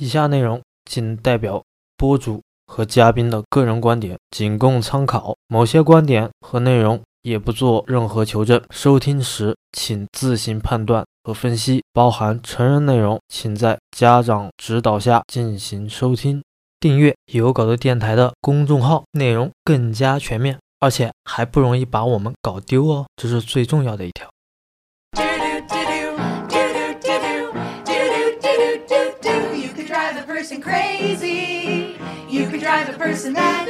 以下内容仅代表播主和嘉宾的个人观点，仅供参考。某些观点和内容也不做任何求证。收听时请自行判断和分析，包含成人内容，请在家长指导下进行收听。订阅有稿的电台的公众号，内容更加全面，而且还不容易把我们搞丢哦，这是最重要的一点。Person crazy. You can drive a person mad.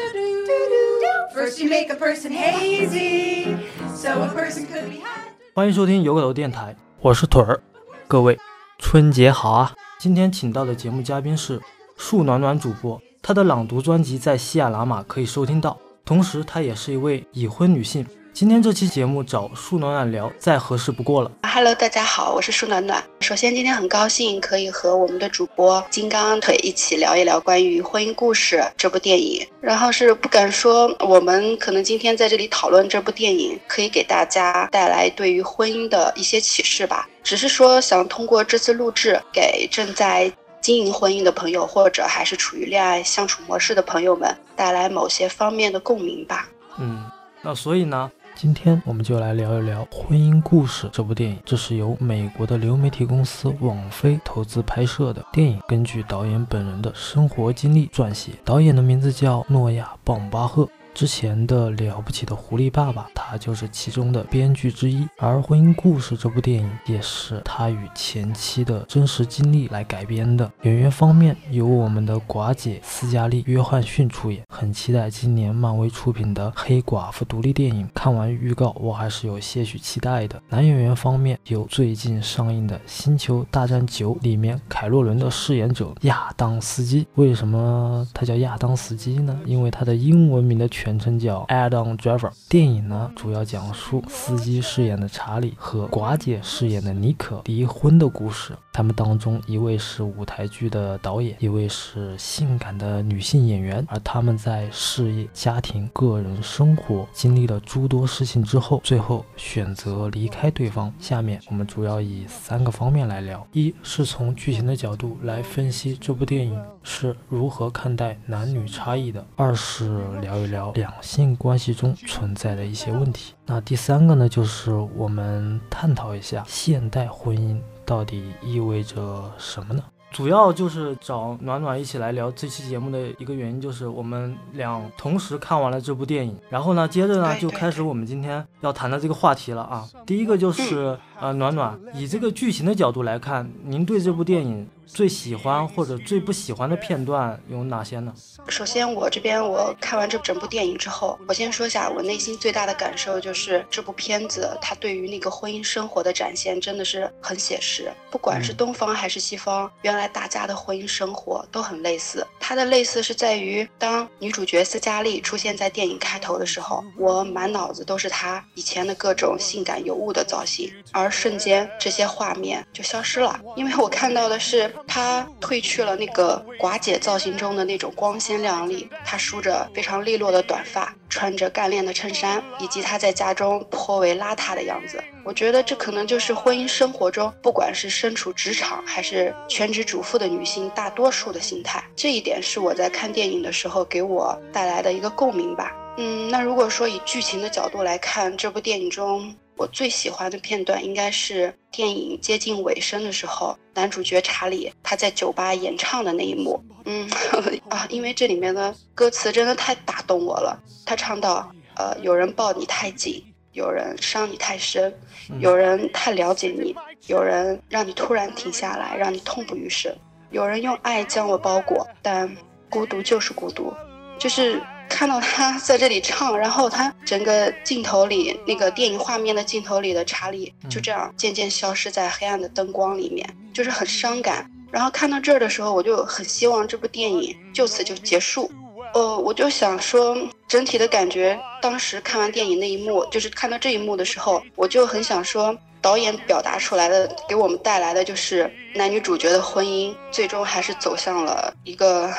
First you make a person hazy. So a person could be had. 欢迎收听有狗头电台，我是腿儿。各位，春节好啊！今天请到的节目嘉宾是树暖暖主播，她的朗读专辑在喜马拉雅可以收听到，同时她也是一位已婚女性。今天这期节目找树暖暖聊再合适不过了。Hello，大家好，我是树暖暖。首先，今天很高兴可以和我们的主播金刚腿一起聊一聊关于《婚姻故事》这部电影。然后是不敢说，我们可能今天在这里讨论这部电影，可以给大家带来对于婚姻的一些启示吧。只是说想通过这次录制，给正在经营婚姻的朋友，或者还是处于恋爱相处模式的朋友们，带来某些方面的共鸣吧。嗯，那所以呢？今天我们就来聊一聊《婚姻故事》这部电影。这是由美国的流媒体公司网飞投资拍摄的电影，根据导演本人的生活经历撰写。导演的名字叫诺亚·鲍巴赫。之前的了不起的狐狸爸爸，他就是其中的编剧之一。而《婚姻故事》这部电影也是他与前妻的真实经历来改编的。演员方面由我们的寡姐斯嘉丽·约翰逊出演。很期待今年漫威出品的黑寡妇独立电影。看完预告，我还是有些许期待的。男演员方面有最近上映的《星球大战九》里面凯洛伦的饰演者亚当斯基。为什么他叫亚当斯基呢？因为他的英文名的全。全称叫 Adam Driver。电影呢，主要讲述司机饰演的查理和寡姐饰演的妮可离婚的故事。他们当中一位是舞台剧的导演，一位是性感的女性演员。而他们在事业、家庭、个人生活经历了诸多事情之后，最后选择离开对方。下面我们主要以三个方面来聊：一是从剧情的角度来分析这部电影是如何看待男女差异的；二是聊一聊。两性关系中存在的一些问题。那第三个呢，就是我们探讨一下现代婚姻到底意味着什么呢？主要就是找暖暖一起来聊这期节目的一个原因，就是我们俩同时看完了这部电影，然后呢，接着呢就开始我们今天要谈的这个话题了啊。第一个就是呃，暖暖以这个剧情的角度来看，您对这部电影。最喜欢或者最不喜欢的片段有哪些呢？首先，我这边我看完这整部电影之后，我先说一下我内心最大的感受，就是这部片子它对于那个婚姻生活的展现真的是很写实。不管是东方还是西方，原来大家的婚姻生活都很类似。它的类似是在于，当女主角斯嘉丽出现在电影开头的时候，我满脑子都是她以前的各种性感尤物的造型，而瞬间这些画面就消失了，因为我看到的是。她褪去了那个寡姐造型中的那种光鲜亮丽，她梳着非常利落的短发，穿着干练的衬衫，以及她在家中颇为邋遢的样子。我觉得这可能就是婚姻生活中，不管是身处职场还是全职主妇的女性大多数的心态。这一点是我在看电影的时候给我带来的一个共鸣吧。嗯，那如果说以剧情的角度来看，这部电影中。我最喜欢的片段应该是电影接近尾声的时候，男主角查理他在酒吧演唱的那一幕。嗯 啊，因为这里面的歌词真的太打动我了。他唱到：呃，有人抱你太紧，有人伤你太深，有人太了解你，有人让你突然停下来，让你痛不欲生，有人用爱将我包裹，但孤独就是孤独，就是。看到他在这里唱，然后他整个镜头里那个电影画面的镜头里的查理就这样渐渐消失在黑暗的灯光里面，就是很伤感。然后看到这儿的时候，我就很希望这部电影就此就结束。呃，我就想说，整体的感觉，当时看完电影那一幕，就是看到这一幕的时候，我就很想说，导演表达出来的，给我们带来的就是男女主角的婚姻，最终还是走向了一个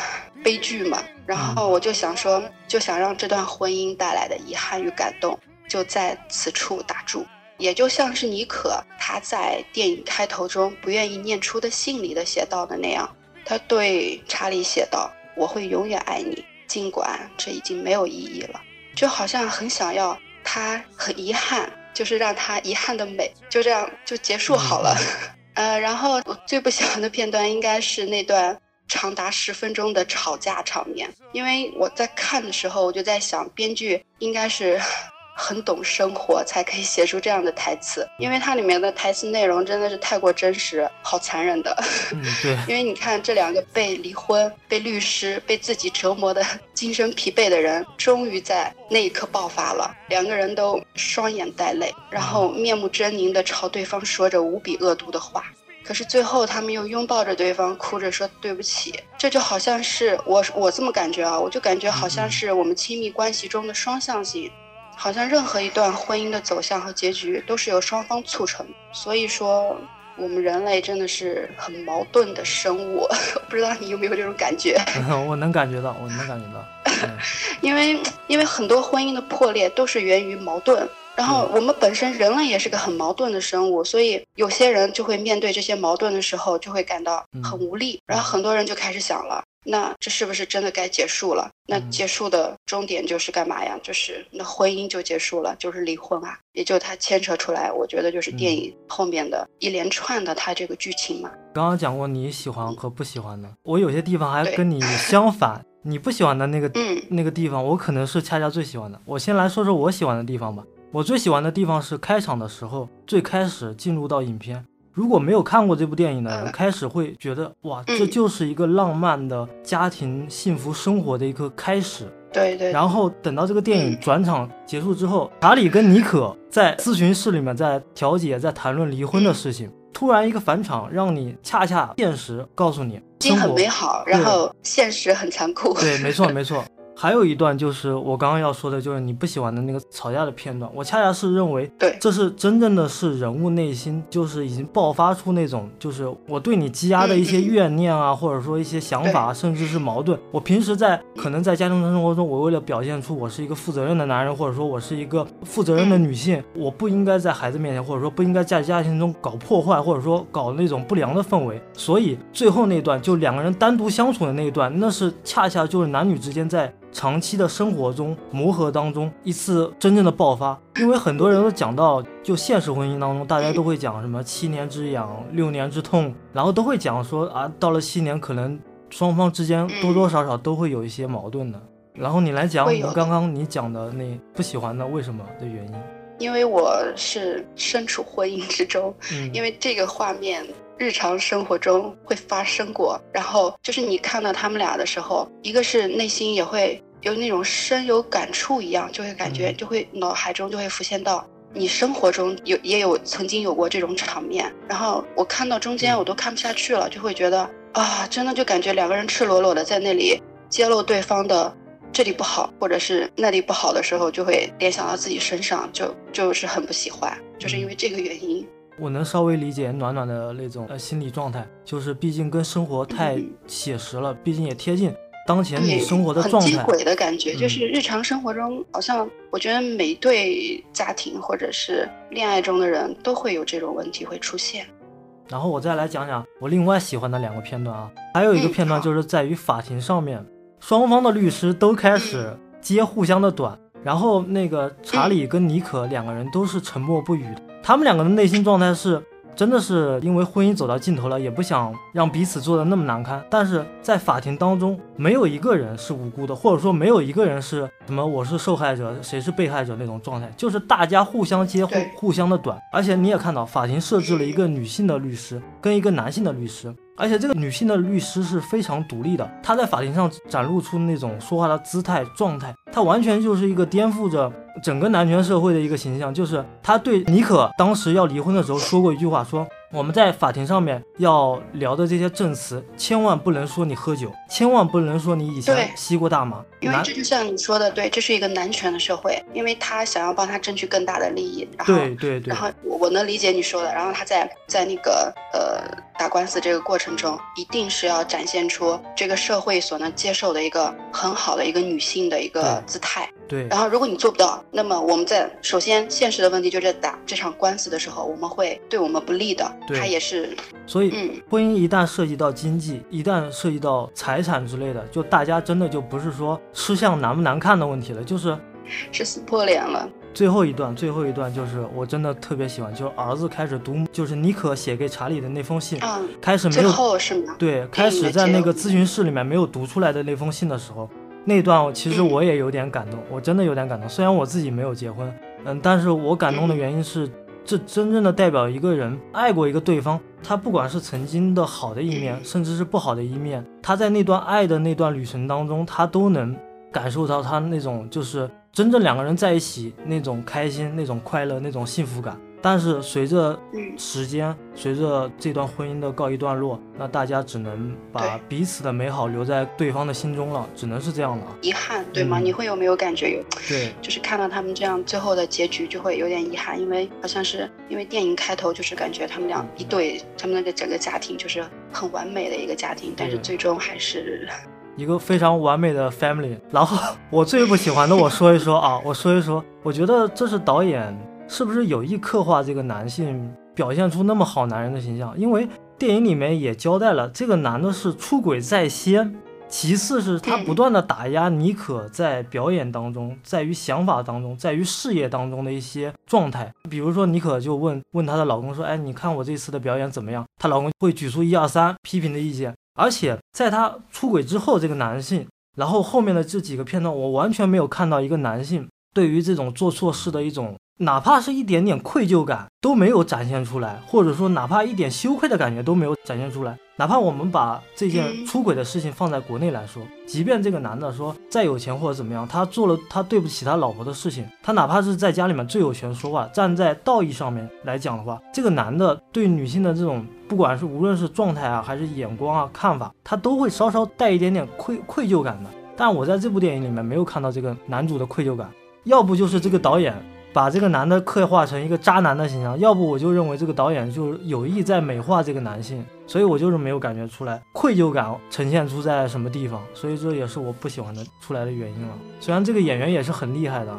悲剧嘛。然后我就想说，就想让这段婚姻带来的遗憾与感动，就在此处打住。也就像是妮可她在电影开头中不愿意念出的信里的写到的那样。他对查理写道：“我会永远爱你，尽管这已经没有意义了。”就好像很想要他很遗憾，就是让他遗憾的美就这样就结束好了。呃，然后我最不喜欢的片段应该是那段长达十分钟的吵架场面，因为我在看的时候我就在想，编剧应该是。很懂生活，才可以写出这样的台词，因为它里面的台词内容真的是太过真实，好残忍的。嗯，对。因为你看，这两个被离婚、被律师、被自己折磨的精神疲惫的人，终于在那一刻爆发了。两个人都双眼带泪，然后面目狰狞地朝对方说着无比恶毒的话。可是最后，他们又拥抱着对方，哭着说对不起。这就好像是我，我这么感觉啊，我就感觉好像是我们亲密关系中的双向性。好像任何一段婚姻的走向和结局都是由双方促成，所以说我们人类真的是很矛盾的生物。不知道你有没有这种感觉？我能感觉到，我能感觉到。因为因为很多婚姻的破裂都是源于矛盾，然后我们本身人类也是个很矛盾的生物，所以有些人就会面对这些矛盾的时候就会感到很无力，然后很多人就开始想了。那这是不是真的该结束了？那结束的终点就是干嘛呀？就是那婚姻就结束了，就是离婚啊！也就它牵扯出来，我觉得就是电影后面的一连串的它这个剧情嘛。刚刚讲过你喜欢和不喜欢的，我有些地方还跟你 相反。你不喜欢的那个嗯那个地方，我可能是恰恰最喜欢的。我先来说说我喜欢的地方吧。我最喜欢的地方是开场的时候，最开始进入到影片。如果没有看过这部电影的人，开始会觉得哇，这就是一个浪漫的家庭幸福生活的一个开始。对对。然后等到这个电影转场结束之后，查理跟妮可在咨询室里面在调解，在谈论离婚的事情。突然一个返场，让你恰恰现实告诉你，心很美好，然后现实很残酷。对，没错没错。还有一段就是我刚刚要说的，就是你不喜欢的那个吵架的片段。我恰恰是认为，对，这是真正的是人物内心，就是已经爆发出那种，就是我对你积压的一些怨念啊，或者说一些想法，甚至是矛盾。我平时在可能在家庭生活中，我为了表现出我是一个负责任的男人，或者说我是一个负责任的女性，我不应该在孩子面前，或者说不应该在家庭中搞破坏，或者说搞那种不良的氛围。所以最后那段就两个人单独相处的那一段，那是恰恰就是男女之间在。长期的生活中磨合当中一次真正的爆发，因为很多人都讲到，就现实婚姻当中，大家都会讲什么七年之痒，六年之痛，然后都会讲说啊，到了七年可能双方之间多多少少都会有一些矛盾的。然后你来讲，刚刚你讲的那不喜欢的为什么的原因？因为我是身处婚姻之中，因为这个画面。日常生活中会发生过，然后就是你看到他们俩的时候，一个是内心也会有那种深有感触一样，就会感觉就会脑海中就会浮现到你生活中有也有曾经有过这种场面，然后我看到中间我都看不下去了，就会觉得啊，真的就感觉两个人赤裸裸的在那里揭露对方的这里不好，或者是那里不好的时候，就会联想到自己身上，就就是很不喜欢，就是因为这个原因。我能稍微理解暖暖的那种呃心理状态，就是毕竟跟生活太写实了，毕竟也贴近当前你生活的状态。很接轨的感觉，就是日常生活中，好像我觉得每对家庭或者是恋爱中的人都会有这种问题会出现。然后我再来讲讲我另外喜欢的两个片段啊，还有一个片段就是在于法庭上面，双方的律师都开始揭互相的短，然后那个查理跟妮可两个人都是沉默不语的。他们两个的内心状态是，真的是因为婚姻走到尽头了，也不想让彼此做的那么难堪。但是在法庭当中，没有一个人是无辜的，或者说没有一个人是什么我是受害者，谁是被害者那种状态，就是大家互相接互互相的短。而且你也看到，法庭设置了一个女性的律师跟一个男性的律师。而且这个女性的律师是非常独立的，她在法庭上展露出那种说话的姿态状态，她完全就是一个颠覆着整个男权社会的一个形象。就是他对妮可当时要离婚的时候说过一句话，说。我们在法庭上面要聊的这些证词，千万不能说你喝酒，千万不能说你以前吸过大麻，因为这就像你说的，对，这是一个男权的社会，因为他想要帮他争取更大的利益，然后对对对，然后我我能理解你说的，然后他在在那个呃打官司这个过程中，一定是要展现出这个社会所能接受的一个很好的一个女性的一个姿态。对，然后如果你做不到，那么我们在首先现实的问题就是打这场官司的时候，我们会对我们不利的。对它也是，所以嗯，婚姻一旦涉及到经济，一旦涉及到财产之类的，就大家真的就不是说吃相难不难看的问题了，就是是撕破脸了。最后一段，最后一段就是我真的特别喜欢，就是儿子开始读，就是妮可写给查理的那封信，嗯，开始没有后是吗？对，开始在那个咨询室里面没有读出来的那封信的时候，那段其实嗯我也有点感动，我真的有点感动。虽然我自己没有结婚，嗯，但是我感动的原因是，这真正的代表一个人爱过一个对方，他不管是曾经的好的一面，甚至是不好的一面，他在那段爱的那段旅程当中，他都能感受到他那种就是真正两个人在一起那种开心、那种快乐、那种幸福感。但是随着嗯时间，随着这段婚姻的告一段落，那大家只能把彼此的美好留在对方的心中了，只能是这样了。遗憾，对吗？嗯你会有没有感觉有？对，就是看到他们这样最后的结局，就会有点遗憾，因为好像是因为电影开头就是感觉他们俩一对，他们那个整个家庭就是很完美的一个家庭，但是最终还是一个非常完美的 family。然后 我最不喜欢的，我说一说啊，我说一说，我觉得这是导演是不是有意刻画这个男性，表现出那么好男人的形象？因为电影里面也交代了，这个男的是出轨在先。其次是他嗯不断的打压妮可在表演当中，在于想法当中，在于事业当中的一些状态。比如说妮可就问问她的老公说：“哎，你看我这次的表演怎么样？”她老公会举出一二三批评的意见。而且在她出轨之后，这个男性，然后后面的这几个片段，我完全没有看到一个男性对于这种做错事的一种，哪怕是一点点愧疚感都没有展现出来，或者说哪怕一点羞愧的感觉都没有展现出来。哪怕我们把这件嗯出轨的事情放在国内来说，即便这个男的说再有钱或者怎么样，他做了他对不起他老婆的事情，他哪怕是在家里面最有权说话，站在道义上面来讲的话，这个男的对女性的这种不管是无论是状态啊，还是眼光啊、看法，他都会稍稍带一点点愧愧疚感的。但我在这部电影里面没有看到这个男主的愧疚感，要不就是这个导演把这个男的刻画成一个渣男的形象，要不我就认为这个导演就是有意在美化这个男性，所以我就是没有感觉出来愧疚感呈现出在什么地方，所以这也是我不喜欢的出来的原因了。虽然这个演员也是很厉害的，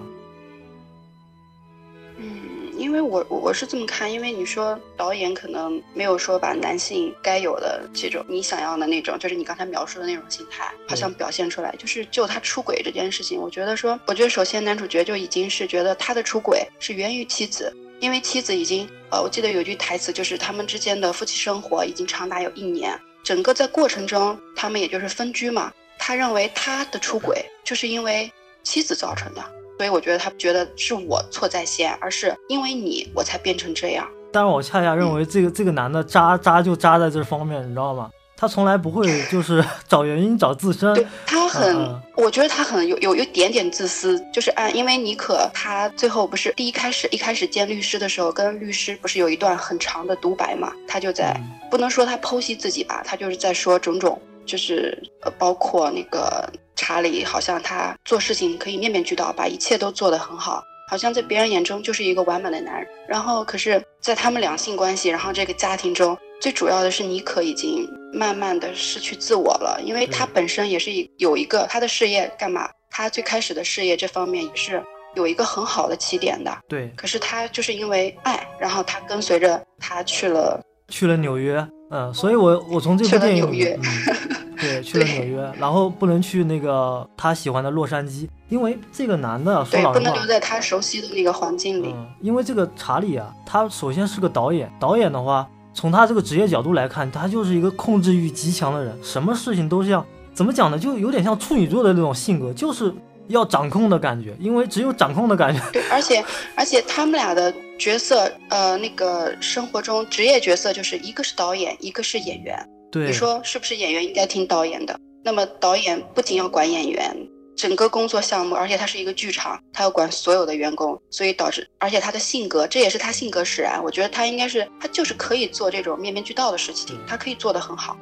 因为我我我是这么看，因为你说导演可能没有说把男性该有的这种你想要的那种，就是你刚才描述的那种心态，好像表现出来。就是就他出轨这件事情，我觉得说，我觉得首先男主角就已经是觉得他的出轨是源于妻子，因为妻子已经呃，我记得有句台词就是他们之间的夫妻生活已经长达有一年，整个在过程中他们也就是分居嘛，他认为他的出轨就是因为妻子造成的。所以我觉得他觉得是我错在先，而是因为你我才变成这样。但是我恰恰认为这个这个男的渣渣就渣在这方面，你知道吗？他从来不会 就是 找原因找自身，对他很，我觉得他很有有一点点自私，就是按因为妮可他最后不是第一开始一开始见律师的时候，跟律师不是有一段很长的独白嘛，他就在、嗯不能说他剖析自己吧，他就是在说种种，就是呃包括那个查理，好像他做事情可以面面俱到，把一切都做得很好。好像在别人眼中就是一个完美的男人，然后可是，在他们两性关系，然后这个家庭中，最主要的是妮可已经慢慢的失去自我了，因为他本身也是一有一个他的事业干嘛，他最开始的事业这方面也是有一个很好的起点的，对，可是他就是因为爱，然后他跟随着他去了，去了纽约，嗯，所以我我从这去了部电影里纽约。嗯，对，去了纽约，然后不能去那个他喜欢的洛杉矶，因为这个男的说对，老实话不能留，在他熟悉的那个环境里。嗯，因为这个查理啊，他首先是个导演，导演的话，从他这个职业角度来看，他就是一个控制欲极强的人，什么事情都是要怎么讲呢？就有点像处女座的那种性格，就是要掌控的感觉，因为只有掌控的感觉，对，而且而且他们俩的角色，呃，那个生活中职业角色就是一个是导演，一个是演员。对，你说是不是演员应该听导演的？那么导演不仅要管演员，整个工作项目，而且他是一个剧场，他要管所有的员工，所以导致，而且他的性格，这也是他性格使然。我觉得他应该是，他就是可以做这种面面俱到的事情，他可以做得很好。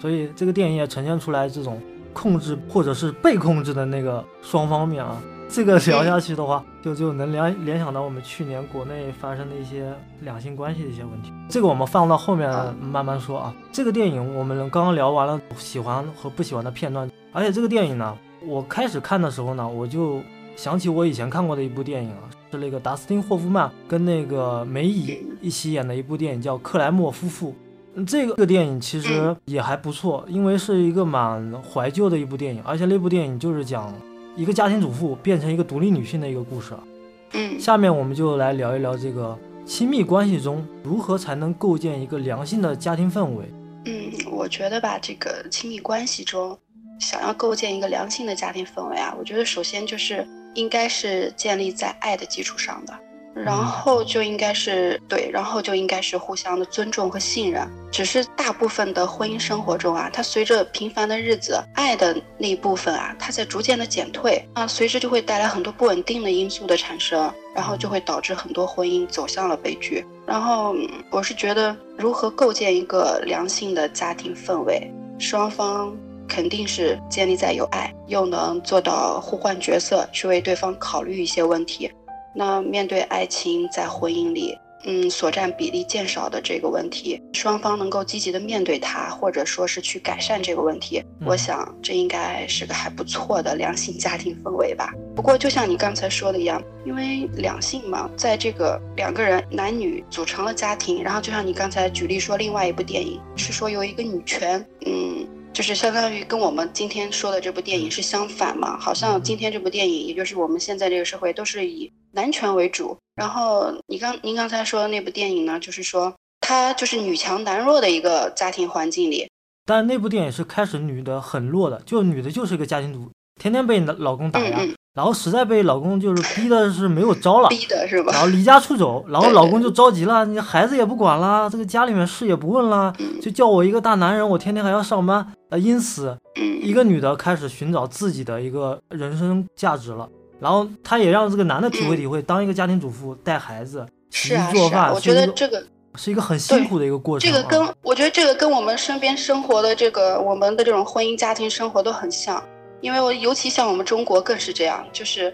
所以这个电影也呈现出来这种控制或者是被控制的那个双方面啊。这个聊下去的话，就就能联联想到我们去年国内发生的一些两性关系的一些问题。这个我们放到后面慢慢说啊。这个电影我们刚刚聊完了喜欢和不喜欢的片段，而且这个电影呢，我开始看的时候呢，我就想起我以前看过的一部电影啊，是那个达斯汀·霍夫曼跟那个梅姨一起演的一部电影，叫《克莱默夫妇》。这个电影其实也还不错，因为是一个蛮怀旧的一部电影，而且那部电影就是讲一个家庭主妇变成一个独立女性的一个故事。嗯，下面我们就来聊一聊这个亲密关系中如何才能构建一个良性的家庭氛围。嗯，我觉得吧，这个亲密关系中想要构建一个良性的家庭氛围啊，我觉得首先就是应该是建立在爱的基础上的。然后就应该是对，然后就应该是互相的尊重和信任。只是大部分的婚姻生活中啊，它随着平凡的日子，爱的那一部分啊，它在逐渐的减退啊，随之就会带来很多不稳定的因素的产生，然后就会导致很多婚姻走向了悲剧。然后我是觉得，如何构建一个良性的家庭氛围，双方肯定是建立在有爱，又能做到互换角色，去为对方考虑一些问题。那面对爱情在婚姻里，嗯，所占比例渐少的这个问题，双方能够积极的面对它，或者说是去改善这个问题，我想这应该是个还不错的良性家庭氛围吧。不过就像你刚才说的一样，因为两性嘛，在这个两个人男女组成了家庭，然后就像你刚才举例说，另外一部电影是说有一个女权，嗯。就是相当于跟我们今天说的这部电影是相反嘛？好像今天这部电影，也就是我们现在这个社会，都是以男权为主。然后你刚您刚才说的那部电影呢，就是说它就是女强男弱的一个家庭环境里。但那部电影是开始女的很弱的，就女的就是一个家庭主，天天被老公打压。然后实在被老公就是逼的是没有招了，逼的是吧？然后离家出走，然后老公就着急了，你孩子也不管了，这个家里面事也不问了，就叫我一个大男人，我天天还要上班，呃，因此，一个女的开始寻找自己的一个人生价值了。然后他也让这个男的体会体会，当一个家庭主妇带孩子、洗衣做饭，我觉得这个是一个很辛苦的一个过程。这个跟我觉得这个跟我们身边生活的这个我们的这种婚姻家庭生活都很像，因为我尤其像我们中国更是这样，就是。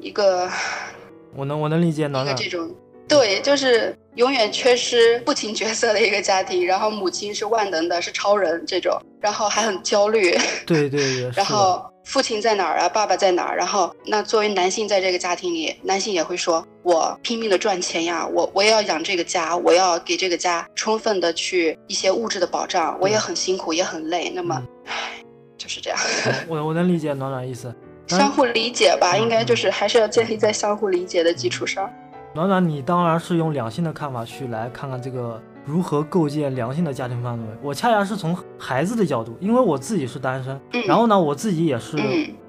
一个，我能我能理解暖暖这种，对，就是永远缺失父亲角色的一个家庭，然后母亲是万能的，是超人这种，然后还很焦虑，对对对，然后父亲在哪儿啊？爸爸在哪儿？然后那作为男性在这个家庭里，男性也会说，我拼命的赚钱呀，我我也要养这个家，我要给这个家充分的去一些物质的保障，我也很辛苦，也很累，那么，唉，就是这样。我我能理解暖暖意思。相互理解吧，应该就是还是要建立在相互理解的基础上。暖暖，你当然是用两性的看法去来看看这个如何构建良性的家庭氛围。我恰恰是从孩子的角度，因为我自己是单身，然后呢，我自己也是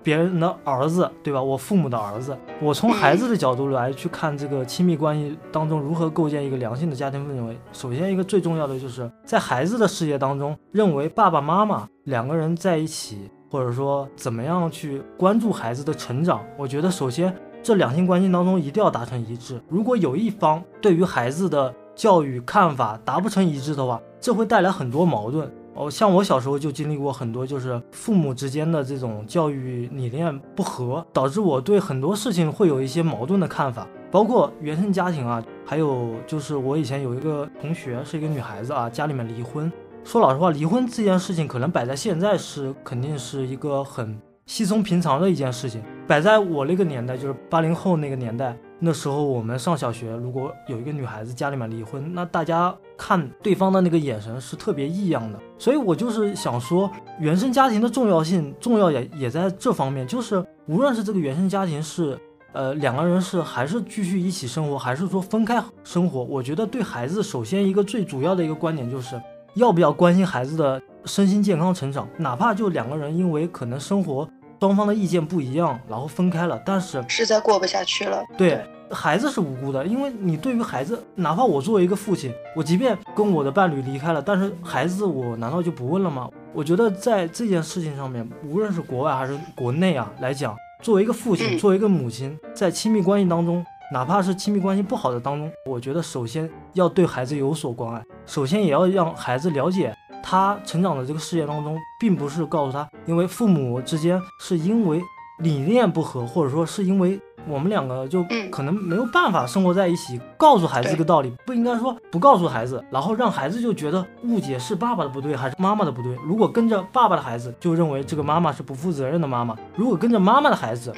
别人的儿子，对吧？我父母的儿子，我从孩子的角度来去看这个亲密关系当中如何构建一个良性的家庭氛围。首先，一个最重要的就是在孩子的世界当中，认为爸爸妈妈两个人在一起。或者说，怎么样去关注孩子的成长？我觉得，首先这两性关系当中一定要达成一致。如果有一方对于孩子的教育看法达不成一致的话，这会带来很多矛盾。哦，像我小时候就经历过很多，就是父母之间的这种教育理念不合，导致我对很多事情会有一些矛盾的看法。包括原生家庭啊，还有就是我以前有一个同学是一个女孩子啊，家里面离婚。说老实话，离婚这件事情可能摆在现在是肯定是一个很稀松平常的一件事情。摆在我那个年代，就是八零后那个年代，那时候我们上小学，如果有一个女孩子家里面离婚，那大家看对方的那个眼神是特别异样的。所以我就是想说，原生家庭的重要性，重要也也在这方面，就是无论是这个原生家庭是，呃，两个人是还是继续一起生活，还是说分开生活，我觉得对孩子首先一个最主要的一个观点就是。要不要关心孩子的身心健康成长？哪怕就两个人因为可能生活双方的意见不一样，然后分开了，但是实在过不下去了。对孩子是无辜的，因为你对于孩子，哪怕我作为一个父亲，我即便跟我的伴侣离开了，但是孩子我难道就不问了吗？我觉得在这件事情上面，无论是国外还是国内啊来讲，作为一个父亲，作为一个母亲，在亲密关系当中。哪怕是亲密关系不好的当中，我觉得首先要对孩子有所关爱，首先也要让孩子了解他成长的这个世界当中，并不是告诉他，因为父母之间是因为理念不合，或者说是因为我们两个就可能没有办法生活在一起。告诉孩子这个道理，不应该说不告诉孩子，然后让孩子就觉得误解是爸爸的不对还是妈妈的不对。如果跟着爸爸的孩子，就认为这个妈妈是不负责任的妈妈；如果跟着妈妈的孩子，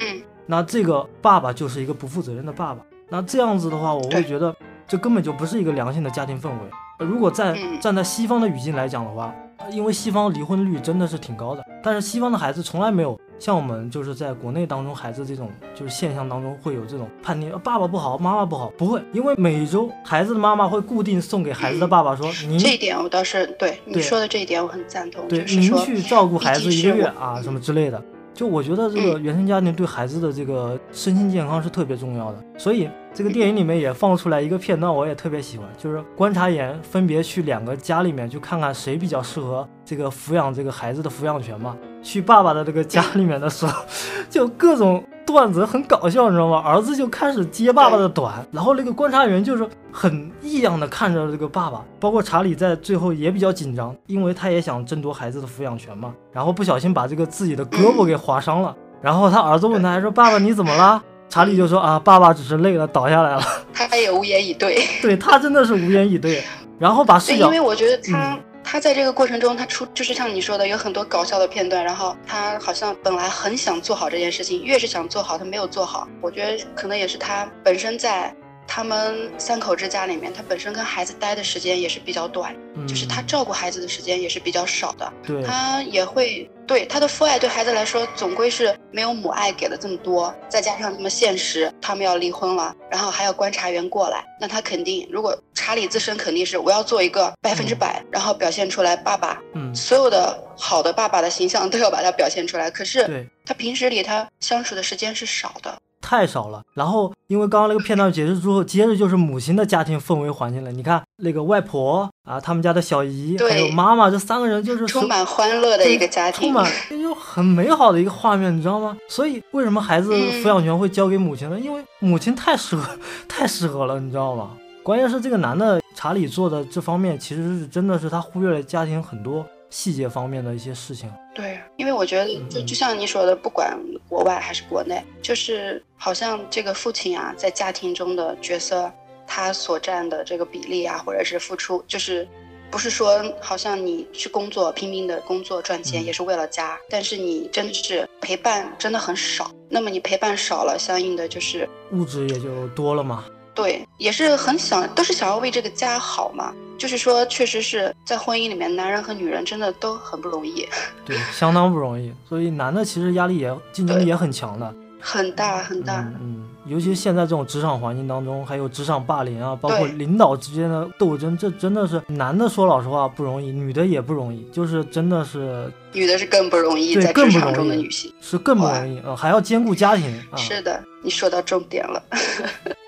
那这个爸爸就是一个不负责任的爸爸。那这样子的话，我会觉得这根本就不是一个良性的家庭氛围。呃如果在嗯站在西方的语境来讲的话，呃因为西方离婚率真的是挺高的，但是西方的孩子从来没有像我们就是在国内当中孩子这种就是现象当中会有这种叛逆，呃爸爸不好，妈妈不好，不会，因为每周孩子的妈妈会固定送给孩子的爸爸说，您这一点我倒是对你说的这一点我很赞同，对，就是您去照顾孩子一个月啊，什么之类的。就我觉得这个原生家庭对孩子的这个身心健康是特别重要的，所以这个电影里面也放出来一个片段，我也特别喜欢，就是观察员分别去两个家里面去看看谁比较适合这个抚养这个孩子的抚养权嘛。去爸爸的这个家里面的时候，就各种段子很搞笑，你知道吗？儿子就开始接爸爸的短，然后那个观察员就是很异样的看着这个爸爸，包括查理在最后也比较紧张，因为他也想争夺孩子的抚养权嘛，然后不小心把这个自己的胳膊给划伤了，然后他儿子问他还说：“爸爸你怎么了？”查理就说：“啊，爸爸只是累了倒下来了。他也无言以对。”对他真的是无言以对，然后把视对，角因为我觉得他、嗯他在这个过程中，他出就是像你说的，有很多搞笑的片段，然后他好像本来很想做好这件事情，越是想做好，他没有做好。我觉得可能也是他本身在他们三口之家里面，他本身跟孩子待的时间也是比较短，嗯就是他照顾孩子的时间也是比较少的。对他也会对他的父爱对孩子来说，总归是没有母爱给的这么多，再加上这么现实，他们要离婚了，然后还要观察员过来，那他肯定，如果查理自身肯定是我要做一个百分之百，然后表现出来爸爸嗯所有的好的爸爸的形象都要把它表现出来，可是。他平时里他相处的时间是少的，太少了。然后因为刚刚那个片段结束之后，接着就是母亲的家庭氛围环境了。你看那个外婆啊，他们家的小姨，还有妈妈，这三个人就是充满欢乐的一个家庭，充满就很美好的一个画面，你知道吗？所以为什么孩子嗯抚养权会交给母亲呢？因为母亲太适合，太适合了，你知道吗？关键是这个男的查理做的这方面，其实是真的是他忽略了家庭很多细节方面的一些事情。对，因为我觉得就嗯就像你说的，不管国外还是国内，就是好像这个父亲啊，在家庭中的角色，他所占的这个比例啊，或者是付出，就是不是说好像你去工作拼命的工作赚钱嗯也是为了家，但是你真的是陪伴真的很少，那么你陪伴少了，相应的就是物质也就多了嘛。对，也是很想，都是想要为这个家好嘛。就是说，确实是在婚姻里面，男人和女人真的都很不容易，对，相当不容易。所以男的其实压力也竞争力也很强的。很大很大。嗯嗯，尤其现在这种职场环境当中，还有职场霸凌啊，包括领导之间的斗争，这真的是男的说老实话不容易，女的也不容易，就是真的是女的是更不容易，对在职场更不容易中的女性。是更不容易啊、呃还要兼顾家庭啊。是的，你说到重点了。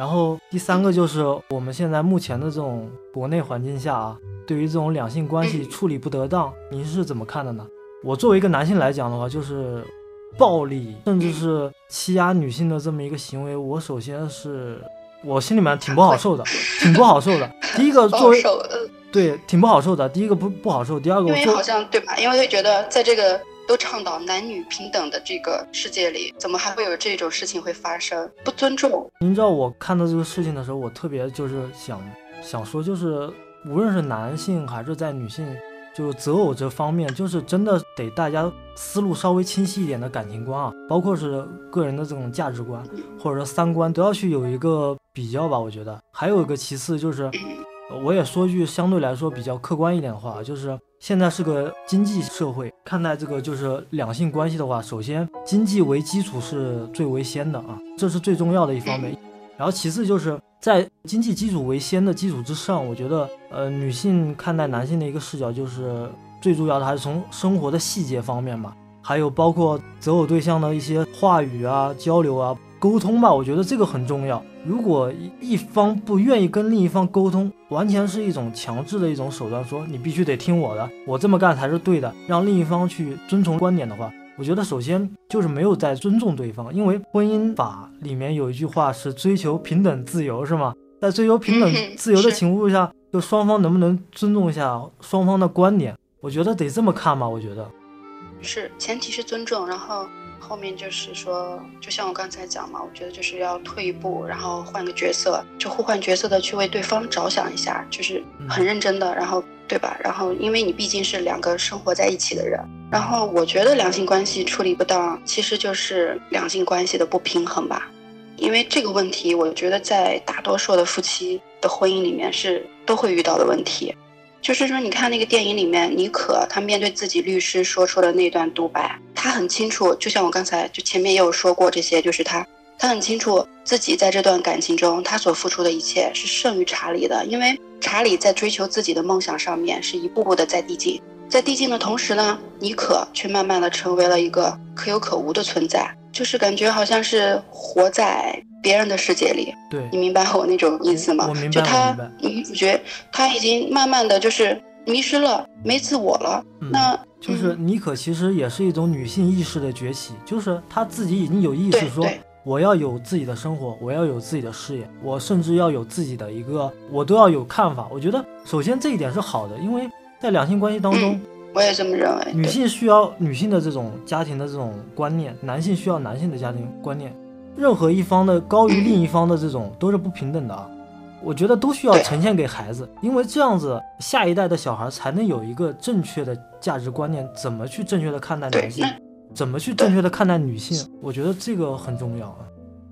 然后第三个就是我们现在目前的这种国内环境下啊，对于这种两性关系嗯处理不得当，您是怎么看的呢？我作为一个男性来讲的话，就是暴力甚至是欺压女性的这么一个行为，我首先是我心里面挺不好受的，挺不好受的。第一个作为对挺不好受的，第一个不不好受，第二个因为好像对吧？因为会觉得在这个都倡导男女平等的这个世界里，怎么还会有这种事情会发生？不尊重，您知道我看到这个事情的时候，我特别就是想想说，就是无论是男性还是在女性，就择偶这方面，就是真的得大家思路稍微清晰一点的感情观啊，包括是个人的这种价值观或者说三观，都要去有一个比较吧。我觉得还有一个其次就是，呃我也说句相对来说比较客观一点的话，就是现在是个经济社会，看待这个就是两性关系的话，首先经济为基础是最为先的啊，这是最重要的一方面。然后其次就是在经济基础为先的基础之上，我觉得呃女性看待男性的一个视角就是最重要的还是从生活的细节方面吧，还有包括择偶对象的一些话语啊、交流啊、沟通吧，我觉得这个很重要。如果一一方不愿意跟另一方沟通，完全是一种强制的一种手段，说你必须得听我的，我这么干才是对的，让另一方去遵从观点的话，我觉得首先就是没有在尊重对方，因为婚姻法里面有一句话是追求平等自由，是吗？在追求平等自由的 情况下，就双方能不能尊重一下双方的观点？我觉得得这么看吧。我觉得，是前提是尊重，然后后面就是说，就像我刚才讲嘛，我觉得就是要退一步，然后换个角色，就互换角色的去为对方着想一下，就是很认真的，然后对吧？然后因为你毕竟是两个生活在一起的人，然后我觉得两性关系处理不当，其实就是两性关系的不平衡吧。因为这个问题，我觉得在大多数的夫妻的婚姻里面是都会遇到的问题。就是说，你看那个电影里面，妮可她面对自己律师说出的那段独白，她很清楚，就像我刚才就前面也有说过这些，就是她，她很清楚自己在这段感情中，她所付出的一切是胜于查理的，因为查理在追求自己的梦想上面是一步步的在递进，在递进的同时呢，妮可却慢慢的成为了一个可有可无的存在，就是感觉好像是活在。别人的世界里，对你明白我那种意思吗？我明白。就他女主角，她已经慢慢的就是迷失了，没自我了。那就是妮可，其实也是一种女性意识的崛起，就是她自己已经有意识说，我要有自己的生活，我要有自己的事业，我甚至要有自己的一个，我都要有看法。我觉得首先这一点是好的，因为在两性关系当中，我也这么认为，女性需要女性的这种家庭的这种观念，男性需要男性的家庭观念。任何一方的高于另一方的这种都是不平等的啊，我觉得都需要呈现给孩子，因为这样子下一代的小孩才能有一个正确的价值观念，怎么去正确的看待男性，怎么去正确的看待女性，我觉得这个很重要啊。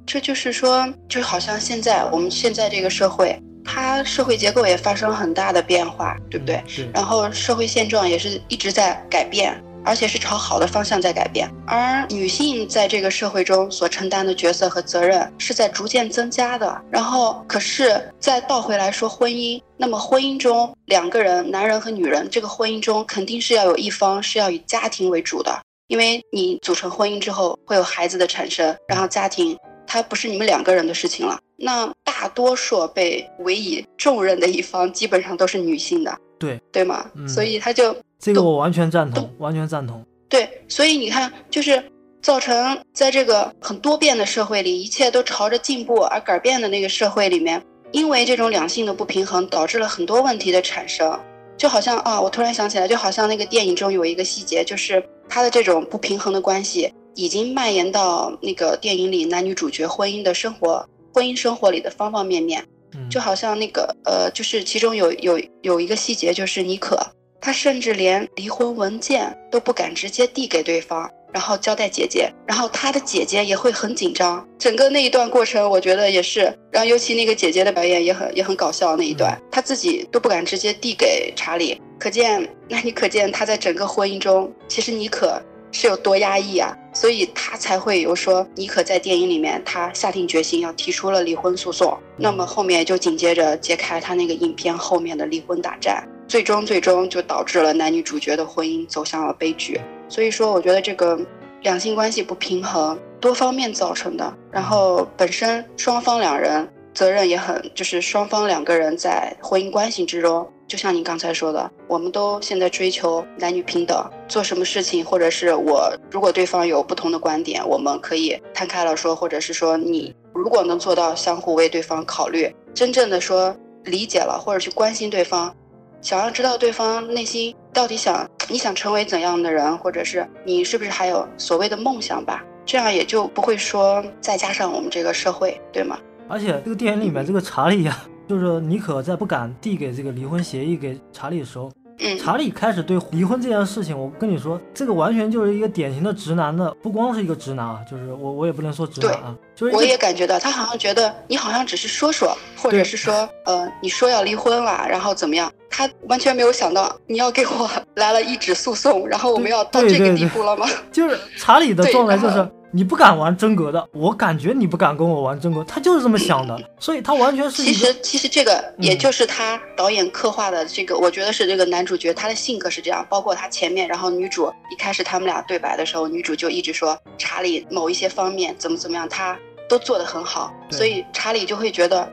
这就是说，就好像现在我们现在这个社会，它社会结构也发生很大的变化，对不对？然后社会现状也是一直在改变。而且是朝好的方向在改变，而女性在这个社会中所承担的角色和责任是在逐渐增加的。然后，可是再倒回来说婚姻，那么婚姻中两个人，男人和女人，这个婚姻中肯定是要有一方是要以家庭为主的，因为你组成婚姻之后会有孩子的产生，然后家庭它不是你们两个人的事情了。那大多数被委以重任的一方，基本上都是女性的，对对吗？所以他就。这个我完全赞同，完全赞同。对，所以你看，就是造成在这个很多变的社会里，一切都朝着进步而改变的那个社会里面，因为这种两性的不平衡，导致了很多问题的产生。就好像啊，我突然想起来，就好像那个电影中有一个细节，就是他的这种不平衡的关系，已经蔓延到那个电影里男女主角婚姻的生活、婚姻生活里的方方面面。就好像那个呃，就是其中有有有一个细节，就是妮可。她甚至连离婚文件都不敢直接递给对方，然后交代姐姐，然后她的姐姐也会很紧张。整个那一段过程，我觉得也是，然后尤其那个姐姐的表演也很也很搞笑。那一段她自己都不敢直接递给查理，可见，那你可见她在整个婚姻中，其实妮可是有多压抑啊，所以他才会有说妮可在电影里面，他下定决心要提出了离婚诉讼。那么后面就紧接着揭开他那个影片后面的离婚大战。最终，最终就导致了男女主角的婚姻走向了悲剧。所以说，我觉得这个两性关系不平衡，多方面造成的。然后本身双方两人责任也很，就是双方两个人在婚姻关系之中，就像你刚才说的，我们都现在追求男女平等，做什么事情，或者是我如果对方有不同的观点，我们可以摊开了说，或者是说你如果能做到相互为对方考虑，真正的说理解了，或者去关心对方。想要知道对方内心到底想你想成为怎样的人，或者是你是不是还有所谓的梦想吧？这样也就不会说再加上我们这个社会，对吗？而且这个电影里面这个查理呀，就是妮可在不敢递给这个离婚协议给查理的时候。查理开始对离婚这件事情，我跟你说，这个完全就是一个典型的直男的，不光是一个直男啊，就是我我也不能说直男啊，就是我也感觉到他好像觉得你好像只是说说，或者是说呃你说要离婚了，然后怎么样，他完全没有想到你要给我 来了一纸诉讼，然后我们要到这个地步了吗？就是查理的状态就是。你不敢玩真格的，我感觉你不敢跟我玩真格，他就是这么想的，所以他完全是。其实其实这个也就是他导演刻画的这个，我觉得是这个男主角他的性格是这样，包括他前面，然后女主一开始他们俩对白的时候，女主就一直说查理某一些方面怎么怎么样，他都做得很好，所以查理就会觉得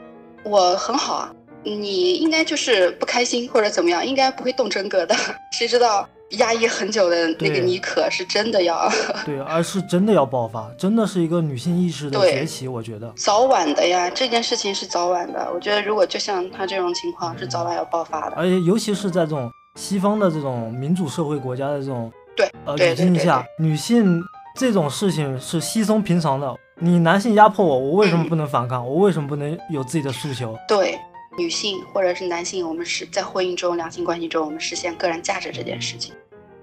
我很好啊，你应该就是不开心或者怎么样，应该不会动真格的，谁知道。压抑很久的那个妮可是真的要对，而是真的要爆发，真的是一个女性意识的崛起。我觉得早晚的呀，这件事情是早晚的。我觉得如果就像她这种情况，是早晚要爆发的。而且尤其是在这种西方的这种民主社会国家的这种对呃语境下，女性这种事情是稀松平常的。你男性压迫我，我为什么不能反抗？我为什么不能有自己的诉求？对。女性或者是男性，我们是在婚姻中、两性关系中，我们实现个人价值这件事情。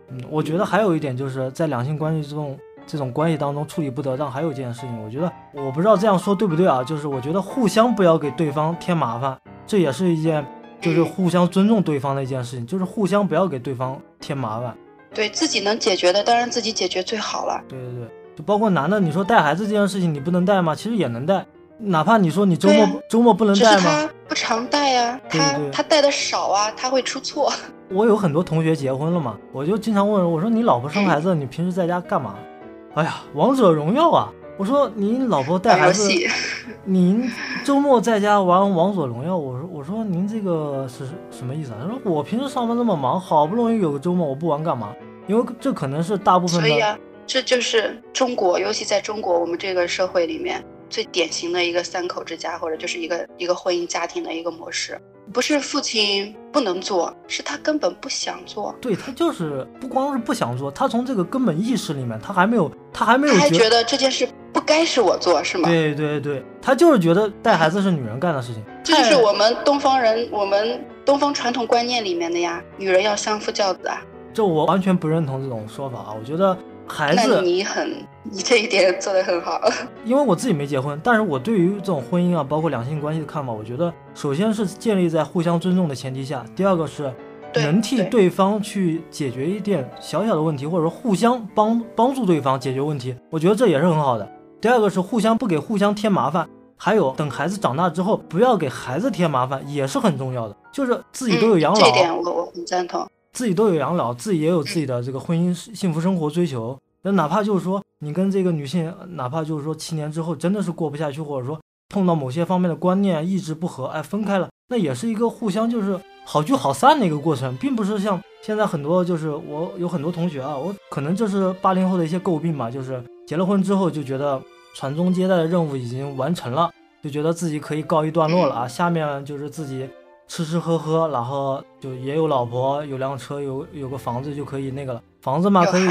嗯，我觉得还有一点就是在两性关系这种这种关系当中处理不得当，还有一件事情，我觉得我不知道这样说对不对啊？就是我觉得互相不要给对方添麻烦，这也是一件就是互相尊重对方的一件事情，就是互相不要给对方添麻烦。对自己能解决的，当然自己解决最好了。对对对，就包括男的，你说带孩子这件事情你不能带吗？其实也能带，哪怕你说你周末周末不能带吗？他不常带呀，他他带的少啊，他会出错。我有很多同学结婚了嘛，我就经常问我说你老婆生孩子，你平时在家干嘛？哎呀，王者荣耀啊！我说您老婆带孩子，您周末在家玩王者荣耀。我说我说您这个是什么意思啊？他说我平时上班那么忙，好不容易有个周末，我不玩干嘛？因为这可能是大部分的。所以啊，这就是中国，尤其在中国我们这个社会里面最典型的一个三口之家，或者就是一个一个婚姻家庭的一个模式。不是父亲不能做，是他根本不想做。对他就是不光是不想做，他从这个根本意识里面，他还没有，他还没有，他还觉得这件事不该是我做，是吗？对对对，他就是觉得带孩子是女人干的事情。这就是我们东方人，我们东方传统观念里面的呀，女人要相夫教子啊。这我完全不认同这种说法啊，我觉得。孩子，你很，你这一点做得很好。因为我自己没结婚，但是我对于这种婚姻啊，包括两性关系的看法，我觉得首先是建立在互相尊重的前提下，第二个是能替对方去解决一点小小的问题，或者说互相帮帮助对方解决问题，我觉得这也是很好的。第二个是互相不给互相添麻烦，还有等孩子长大之后，不要给孩子添麻烦，也是很重要的。就是自己都有养老，这点我我很赞同。自己都有养老，自己也有自己的这个婚姻幸福生活追求。那哪怕就是说你跟这个女性，哪怕就是说七年之后真的是过不下去，或者说碰到某些方面的观念意志不合，哎，分开了，那也是一个互相就是好聚好散的一个过程，并不是像现在很多就是我有很多同学啊，我可能这是八零后的一些诟病吧，就是结了婚之后就觉得传宗接代的任务已经完成了，就觉得自己可以告一段落了啊，下面就是自己。吃吃喝喝，然后就也有老婆，有辆车，有有个房子就可以那个了。房子嘛可以，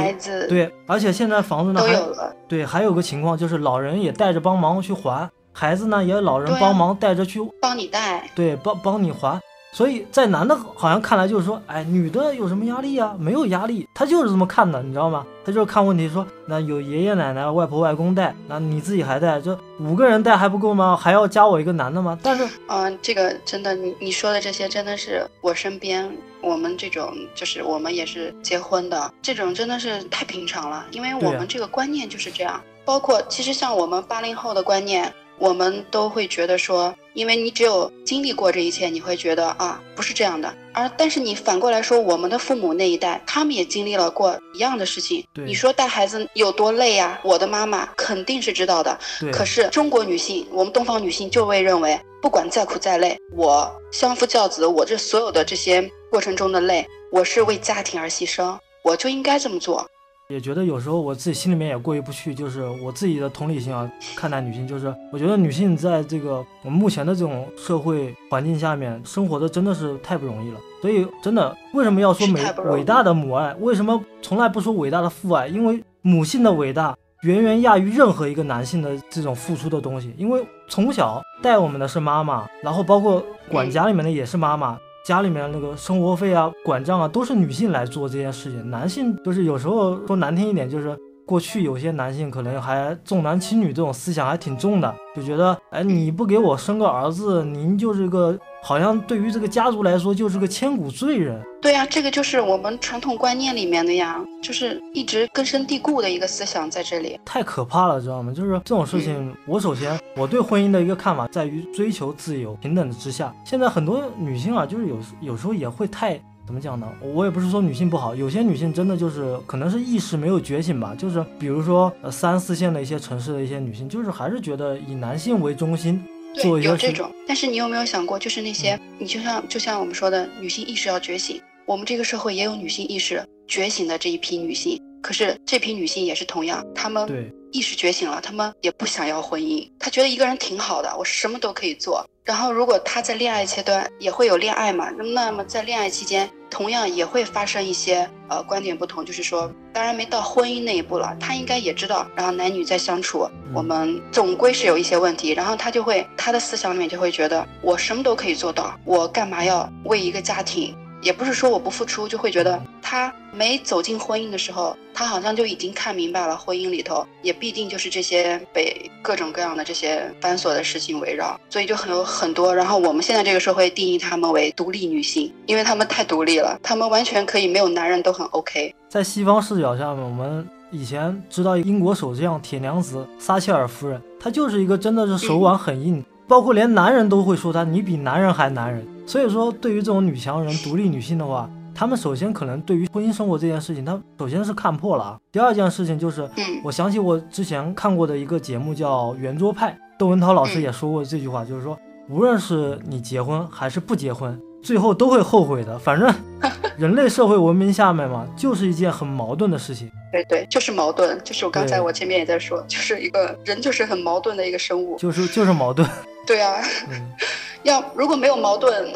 对，而且现在房子呢还对，还有个情况就是老人也带着帮忙去还，孩子呢也老人帮忙带着去帮你带，对，帮帮你还。所以在男的好像看来就是说，哎，女的有什么压力啊？没有压力，他就是这么看的，你知道吗？他就是看问题说，那有爷爷奶奶、外婆外公带，那你自己还带，就五个人带还不够吗？还要加我一个男的吗？但是，嗯，这个真的，你你说的这些真的是我身边我们这种，就是我们也是结婚的，这种真的是太平常了，因为我们这个观念就是这样。包括其实像我们八零后的观念。我们都会觉得说，因为你只有经历过这一切，你会觉得啊，不是这样的。而但是你反过来说，我们的父母那一代，他们也经历了过一样的事情。你说带孩子有多累呀？我的妈妈肯定是知道的。可是中国女性，我们东方女性就会认为，不管再苦再累，我相夫教子，我这所有的这些过程中的累，我是为家庭而牺牲，我就应该这么做。也觉得有时候我自己心里面也过意不去，就是我自己的同理心啊，看待女性，就是我觉得女性在这个我们目前的这种社会环境下面生活的真的是太不容易了。所以真的，为什么要说美伟大的母爱？为什么从来不说伟大的父爱？因为母性的伟大远远亚于任何一个男性的这种付出的东西。因为从小带我们的是妈妈，然后包括管家里面的也是妈妈。家里面那个生活费啊、管账啊，都是女性来做这件事情。男性就是有时候说难听一点，就是过去有些男性可能还重男轻女这种思想还挺重的，就觉得哎你不给我生个儿子，您就是个。好像对于这个家族来说，就是个千古罪人。对呀，这个就是我们传统观念里面的呀，就是一直根深蒂固的一个思想在这里。太可怕了，知道吗？就是这种事情，我首先我对婚姻的一个看法在于追求自由平等之下。现在很多女性啊，就是有有时候也会太怎么讲呢？我也不是说女性不好，有些女性真的就是可能是意识没有觉醒吧。就是比如说呃三四线的一些城市的一些女性，就是还是觉得以男性为中心。对，有这种，但是你有没有想过，就是那些你就像就像我们说的，女性意识要觉醒，我们这个社会也有女性意识觉醒的这一批女性，可是这批女性也是同样，她们意识觉醒了，她们也不想要婚姻，她觉得一个人挺好的，我什么都可以做。然后如果她在恋爱阶段也会有恋爱嘛，那么在恋爱期间。同样也会发生一些呃观点不同，就是说，当然没到婚姻那一步了，她应该也知道，然后男女在相处，我们总归是有一些问题，然后她就会她的思想里面就会觉得，我什么都可以做到，我干嘛要为一个家庭也不是说我不付出就会觉得他没走进婚姻的时候，他好像就已经看明白了，婚姻里头也必定就是这些被各种各样的这些繁琐的事情围绕，所以就很有很多。然后我们现在这个社会定义他们为独立女性，因为他们太独立了，他们完全可以没有男人都很 OK。在西方视角下面，我们以前知道英国首相铁娘子撒切尔夫人，她就是一个真的是手腕很硬。包括连男人都会说她，你比男人还男人。所以说，对于这种女强人、独立女性的话，他们首先可能对于婚姻生活这件事情，他首先是看破了啊。第二件事情就是，我想起我之前看过的一个节目叫《圆桌派》，窦文涛老师也说过这句话，就是说，无论是你结婚还是不结婚，最后都会后悔的。反正 人类社会文明下面嘛，就是一件很矛盾的事情。对对，就是矛盾，就是我刚才我前面也在说，就是一个人就是很矛盾的一个生物，就是就是矛盾。对啊，要如果没有矛盾，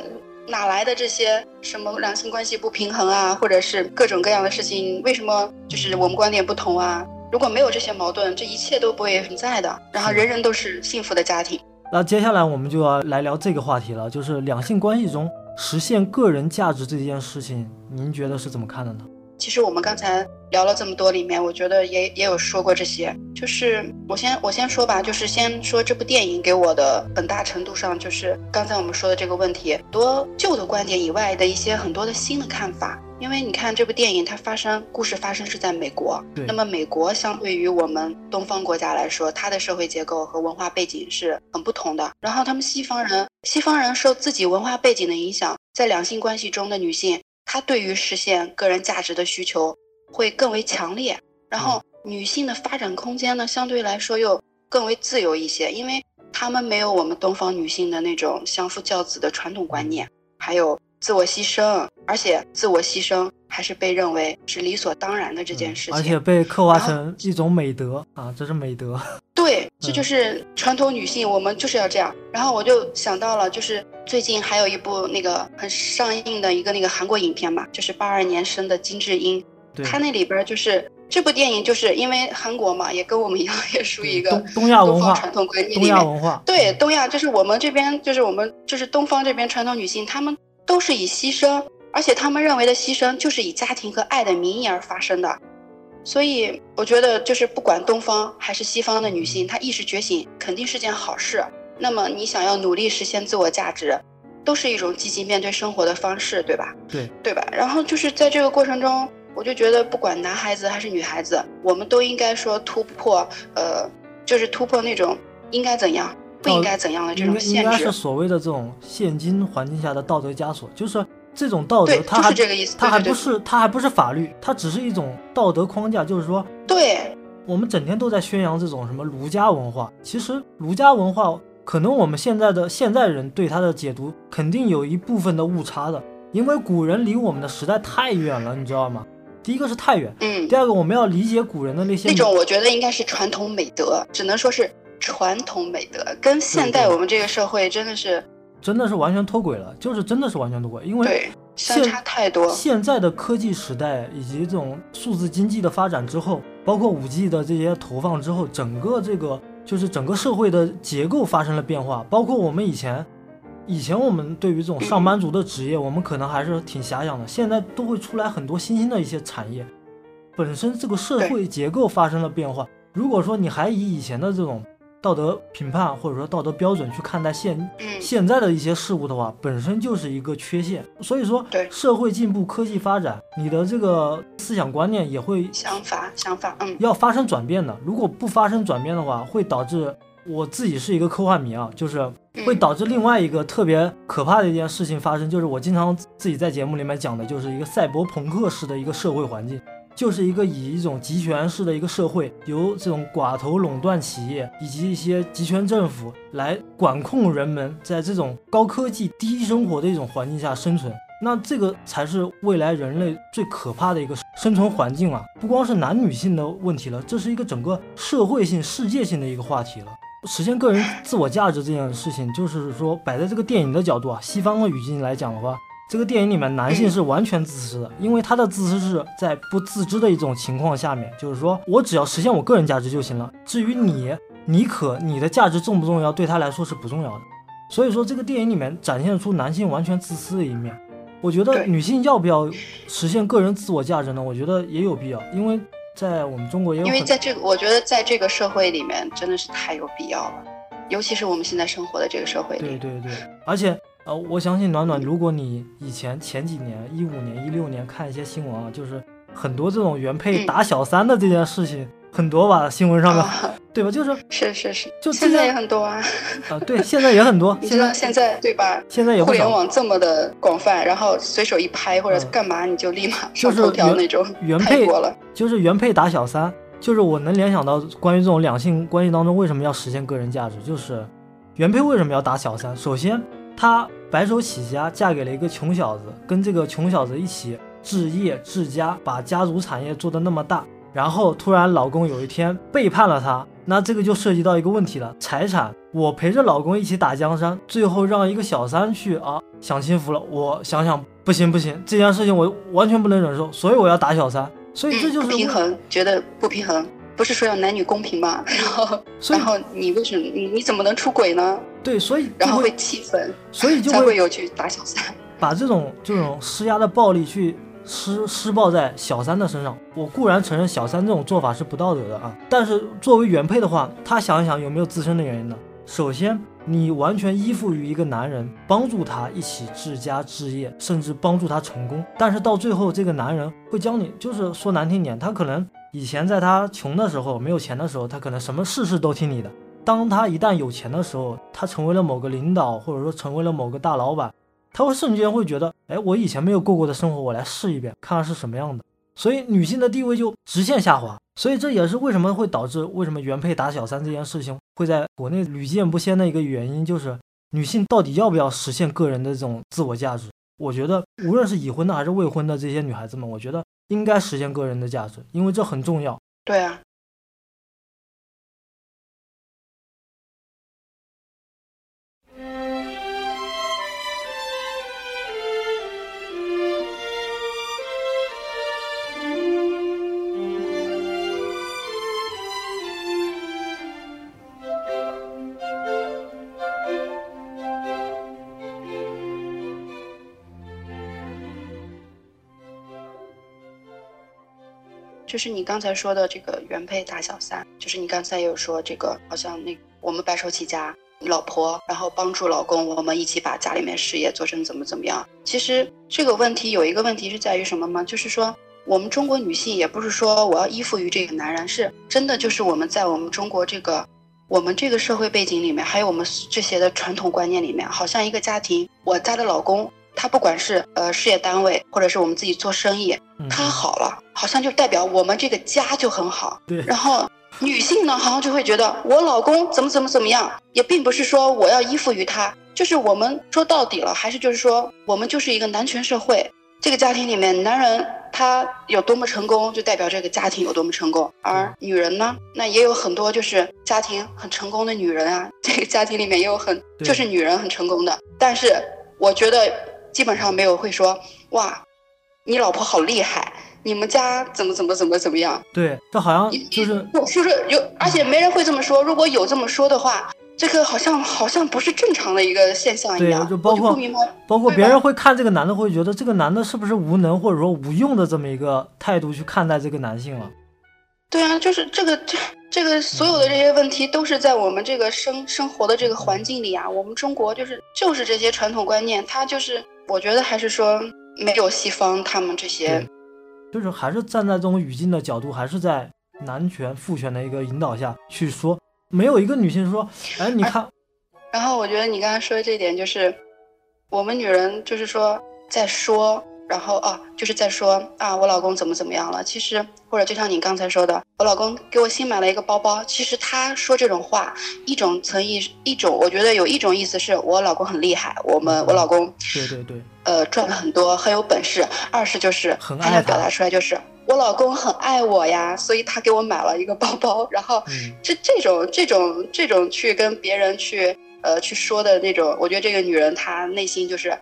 哪来的这些什么两性关系不平衡啊，或者是各种各样的事情？为什么就是我们观点不同啊？如果没有这些矛盾，这一切都不会存在的。然后人人都是幸福的家庭。那接下来我们就要来聊这个话题了，就是两性关系中实现个人价值这件事情，您觉得是怎么看的呢？其实我们刚才聊了这么多，里面我觉得也也有说过这些。就是我先我先说吧，就是先说这部电影给我的很大程度上，就是刚才我们说的这个问题，多旧的观点以外的一些很多的新的看法。因为你看这部电影，它发生故事发生是在美国，那么美国相对于我们东方国家来说，它的社会结构和文化背景是很不同的。然后他们西方人，西方人受自己文化背景的影响，在两性关系中的女性。他对于实现个人价值的需求会更为强烈，然后女性的发展空间呢，相对来说又更为自由一些，因为她们没有我们东方女性的那种相夫教子的传统观念，还有自我牺牲，而且自我牺牲还是被认为是理所当然的这件事情，而且被刻画成一种美德啊，这是美德。对，这就是传统女性，我们就是要这样。然后我就想到了，就是最近还有一部那个很上映的一个那个韩国影片嘛，就是八二年生的金智英，她那里边就是这部电影，就是因为韩国嘛，也跟我们一样，也属于一个东亚文化传统观念里面。东亚文化对东亚，就是我们这边，就是我们就是东方这边传统女性，她们都是以牺牲，而且他们认为的牺牲就是以家庭和爱的名义而发生的。所以我觉得，就是不管东方还是西方的女性，她意识觉醒肯定是件好事。那么你想要努力实现自我价值，都是一种积极面对生活的方式，对吧？对，对吧？然后就是在这个过程中，我就觉得，不管男孩子还是女孩子，我们都应该说突破，呃，就是突破那种应该怎样、不应该怎样的这种限制。应该是所谓的这种现今环境下的道德枷锁，就是。这种道德，它还它还不是它还不是法律，它只是一种道德框架。就是说，对我们整天都在宣扬这种什么儒家文化，其实儒家文化可能我们现在的现在人对它的解读肯定有一部分的误差的，因为古人离我们的时代太远了，你知道吗？第一个是太远，嗯，第二个我们要理解古人的那些那种，我觉得应该是传统美德，只能说是传统美德，跟现代我们这个社会真的是。真的是完全脱轨了，就是真的是完全脱轨，因为相差太多。现在的科技时代以及这种数字经济的发展之后，包括五 G 的这些投放之后，整个这个就是整个社会的结构发生了变化。包括我们以前，以前我们对于这种上班族的职业，我们可能还是挺遐想的。现在都会出来很多新兴的一些产业，本身这个社会结构发生了变化。如果说你还以以前的这种。道德评判或者说道德标准去看待现现在的一些事物的话，本身就是一个缺陷。所以说，对社会进步、科技发展，你的这个思想观念也会想法想法，嗯，要发生转变的。如果不发生转变的话，会导致我自己是一个科幻迷啊，就是会导致另外一个特别可怕的一件事情发生，就是我经常自己在节目里面讲的，就是一个赛博朋克式的一个社会环境。就是一个以一种集权式的一个社会，由这种寡头垄断企业以及一些集权政府来管控人们，在这种高科技低生活的一种环境下生存，那这个才是未来人类最可怕的一个生存环境啊！不光是男女性的问题了，这是一个整个社会性、世界性的一个话题了。实现个人自我价值这件事情，就是说摆在这个电影的角度啊，西方的语境来讲的话。这个电影里面，男性是完全自私的，因为他的自私是在不自知的一种情况下面，就是说我只要实现我个人价值就行了，至于你，你可你的价值重不重要，对他来说是不重要的。所以说，这个电影里面展现出男性完全自私的一面。我觉得女性要不要实现个人自我价值呢？我觉得也有必要，因为在我们中国也有因为在这个，我觉得在这个社会里面真的是太有必要了，尤其是我们现在生活的这个社会里。对对对，而且呃，我相信暖暖，如果你以前前几年一五年、一六年看一些新闻啊，就是很多这种原配嗯打小三的这件事情，很多吧，新闻上面，啊，对吧？就是是是是，就现在也很多啊。啊、对，现在也很多，你现在知道现在对吧？现在也互联。网这么的广泛，然后随手一拍或者干嘛，你就立马上头条那种，原配。就是原配打小三，就是我能联想到关于这种两性关系当中为什么要实现个人价值，就是原配为什么要打小三？首先，她白手起家，嫁给了一个穷小子，跟这个穷小子一起置业治家，把家族产业做得那么大，然后突然老公有一天背叛了她，那这个就涉及到一个问题了，财产。我陪着老公一起打江山，最后让一个小三去啊享清福了，我想想不行不行，这件事情我完全不能忍受，所以我要打小三。所以这就是平衡，觉得不平衡。不是说要男女公平吗？然后，然后你为什么你你怎么能出轨呢？对，所以然后会气愤，所以就会有去打小三。把这种这种施压的暴力去施施暴在小三的身上。我固然承认小三这种做法是不道德的啊，但是作为原配的话，他想一想有没有自身的原因呢？首先，你完全依附于一个男人，帮助他一起治家治业，甚至帮助他成功。但是到最后，这个男人会将你，就是说难听点，他可能以前在他穷的时候，没有钱的时候，他可能什么事事都听你的。当他一旦有钱的时候，他成为了某个领导，或者说成为了某个大老板，他会瞬间会觉得，哎，我以前没有过过的生活，我来试一遍，看看是什么样的。所以女性的地位就直线下滑。所以这也是为什么会导致为什么原配打小三这件事情会在国内屡见不鲜的一个原因，就是女性到底要不要实现个人的这种自我价值？我觉得无论是已婚的还是未婚的这些女孩子们，我觉得应该实现个人的价值，因为这很重要。对啊，就是你刚才说的这个原配打小三，就是你刚才有说这个，好像那我们白手起家，老婆然后帮助老公，我们一起把家里面事业做成怎么怎么样。其实这个问题有一个问题是在于什么吗？就是说我们中国女性也不是说我要依附于这个男人，是真的就是我们在我们中国这个我们这个社会背景里面，还有我们这些的传统观念里面，好像一个家庭，我家的老公。他不管是呃事业单位，或者是我们自己做生意，嗯，他好了，好像就代表我们这个家就很好。对，然后女性呢，好像就会觉得我老公怎么怎么怎么样，也并不是说我要依附于他，就是我们说到底了，还是就是说我们就是一个男权社会。这个家庭里面，男人他有多么成功，就代表这个家庭有多么成功。而女人呢，那也有很多就是家庭很成功的女人啊，这个家庭里面也有很就是女人很成功的。但是我觉得基本上没有会说哇，你老婆好厉害，你们家怎么怎么怎么怎么样。对，这好像就是我说说有，而且没人会这么说。如果有这么说的话，这个好像好像不是正常的一个现象一对样。就包括包括别人会看这个男的，会觉得这个男的是不是无能或者说无用的这么一个态度去看待这个男性了。对啊，就是这个这这个所有的这些问题都是在我们这个生生活的这个环境里啊。我们中国就是就是这些传统观念，它就是我觉得还是说没有西方他们这些就是还是站在这种语境的角度，还是在男权父权的一个引导下去说，没有一个女性说，哎，你看，然后我觉得你刚才说的这一点，就是我们女人就是说在说，然后啊，就是在说啊，我老公怎么怎么样了。其实或者就像你刚才说的，我老公给我新买了一个包包。其实他说这种话，一种层意，一种我觉得有一种意思是我老公很厉害，我们我老公对对对，呃赚了很多，很有本事。二是就是很爱他他想表达出来就是我老公很爱我呀，所以他给我买了一个包包，然后。嗯，这这种这种这种去跟别人去呃去说的那种，我觉得这个女人她内心就是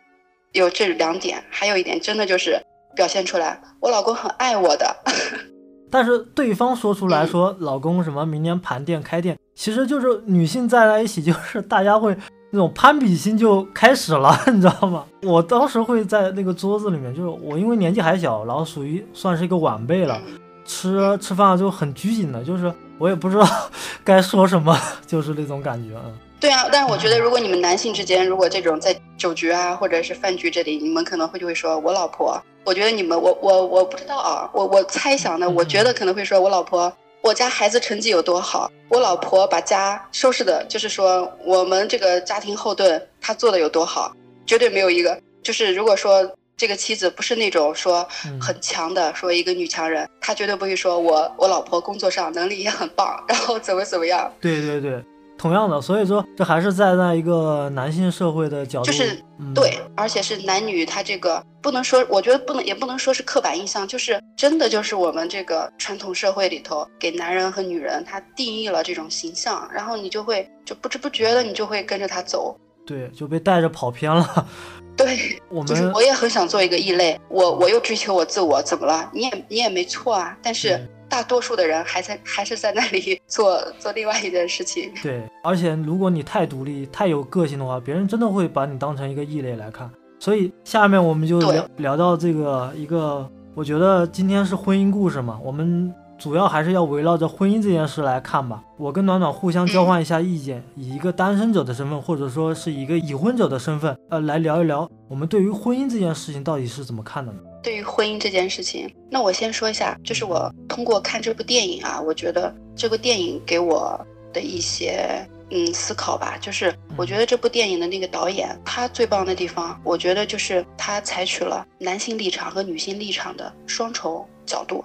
有这两点，还有一点真的就是表现出来，我老公很爱我的，但是对方说出来嗯说老公什么明年盘店开店，其实就是女性在在一起，就是大家会那种攀比心就开始了，你知道吗？我当时会在那个桌子里面，就是我因为年纪还小，然后属于算是一个晚辈了，吃吃饭就很拘谨的，就是我也不知道 该说什么，就是那种感觉，嗯。对啊，但是我觉得，如果你们男性之间，如果这种在酒局啊，或者是饭局这里，你们可能会就会说，我老婆，我觉得你们，我我我不知道啊，我我猜想的，我觉得可能会说我老婆，我家孩子成绩有多好，我老婆把家收拾的，就是说我们这个家庭后盾，她做的有多好，绝对没有一个，就是如果说这个妻子不是那种说很强的，说一个女强人，她绝对不会说我我老婆工作上能力也很棒，然后怎么怎么样。对对对。同样的，所以说这还是站在一个男性社会的角度，就是对，而且是男女他这个不能说，我觉得不能也不能说是刻板印象，就是真的就是我们这个传统社会里头给男人和女人他定义了这种形象，然后你就会就不知不觉的你就会跟着他走，对，就被带着跑偏了。对，我们我也很想做一个异类，我我又追求我自我，怎么了？你也你也没错啊，但是。大多数的人还在还是在那里 做做另外一件事情。对，而且如果你太独立、太有个性的话，别人真的会把你当成一个异类来看。所以下面我们就聊聊到这个一个，我觉得今天是婚姻故事嘛，我们。主要还是要围绕着婚姻这件事来看吧。我跟暖暖互相交换一下意见，以一个单身者的身份，或者说是一个已婚者的身份，呃，来聊一聊我们对于婚姻这件事情到底是怎么看的呢？对于婚姻这件事情，那我先说一下，就是我通过看这部电影啊，我觉得这个电影给我的一些嗯思考吧，就是我觉得这部电影的那个导演他最棒的地方，我觉得就是他采取了男性立场和女性立场的双重角度。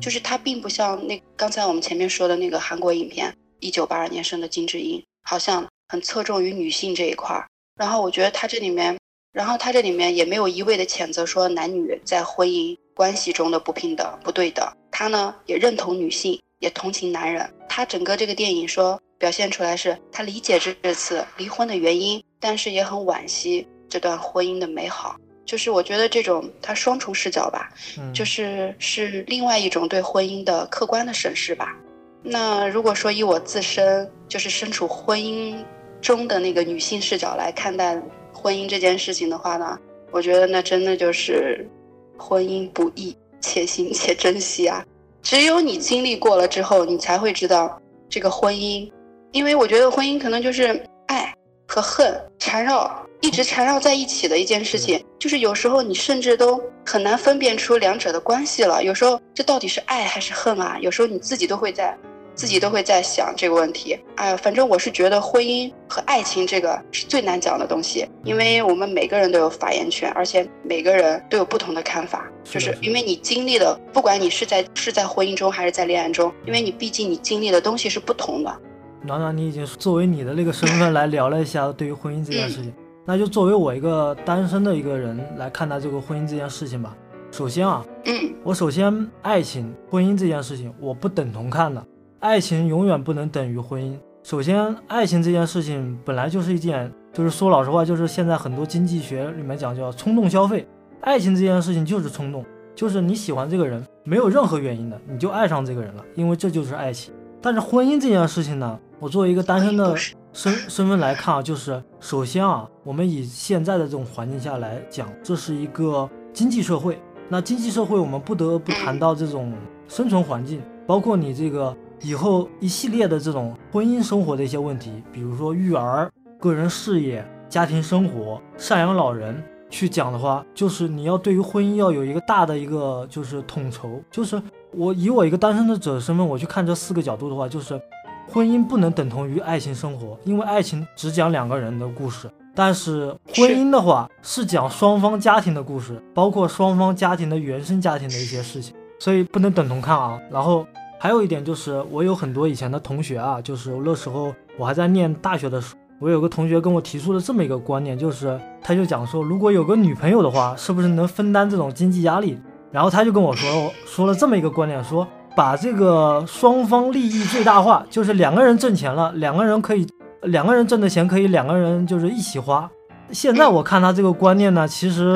就是他并不像那刚才我们前面说的那个韩国影片，一九八二年生的金智英，好像很侧重于女性这一块儿。然后我觉得他这里面，然后他这里面也没有一味的谴责说男女在婚姻关系中的不平等、不对等。他呢也认同女性，也同情男人。他整个这个电影说表现出来是他理解这这次离婚的原因，但是也很惋惜这段婚姻的美好。就是我觉得这种他双重视角吧，就是是另外一种对婚姻的客观的审视吧。那如果说以我自身就是身处婚姻中的那个女性视角来看待婚姻这件事情的话呢，我觉得那真的就是婚姻不易，且行且珍惜啊。只有你经历过了之后，你才会知道这个婚姻，因为我觉得婚姻可能就是爱和恨缠绕。一直缠绕在一起的一件事情，就是有时候你甚至都很难分辨出两者的关系了。有时候这到底是爱还是恨啊？有时候你自己都会在，自己都会在想这个问题。哎呀，反正我是觉得婚姻和爱情这个是最难讲的东西，因为我们每个人都有发言权，而且每个人都有不同的看法。就是因为你经历的，不管你是在是在婚姻中还是在恋爱中，因为你毕竟你经历的东西是不同的。暖暖，你已经作为你的那个身份来聊了一下对于婚姻这件事情。那就作为我一个单身的一个人来看待这个婚姻这件事情吧。首先啊，嗯我首先爱情、婚姻这件事情我不等同看的，爱情永远不能等于婚姻。首先，爱情这件事情本来就是一件，就是说老实话，就是现在很多经济学里面讲叫冲动消费。爱情这件事情就是冲动，就是你喜欢这个人没有任何原因的，你就爱上这个人了，因为这就是爱情。但是婚姻这件事情呢，我作为一个单身的。身身份来看啊，就是首先啊，我们以现在的这种环境下来讲，这是一个经济社会。那经济社会，我们不得不谈到这种生存环境，包括你这个以后一系列的这种婚姻生活的一些问题，比如说育儿、个人事业、家庭生活、赡养老人。去讲的话，就是你要对于婚姻要有一个大的一个就是统筹。就是我以我一个单身的者身份，我去看这四个角度的话，就是。婚姻不能等同于爱情生活，因为爱情只讲两个人的故事，但是婚姻的话是讲双方家庭的故事，包括双方家庭的原生家庭的一些事情，所以不能等同看啊。然后还有一点就是，我有很多以前的同学啊，就是那时候我还在念大学的时候，我有个同学跟我提出了这么一个观念，就是他就讲说，如果有个女朋友的话，是不是能分担这种经济压力？然后他就跟我说说了这么一个观念，说。把这个双方利益最大化，就是两个人挣钱了，两个人可以，两个人挣的钱可以两个人就是一起花。现在我看他这个观念呢，其实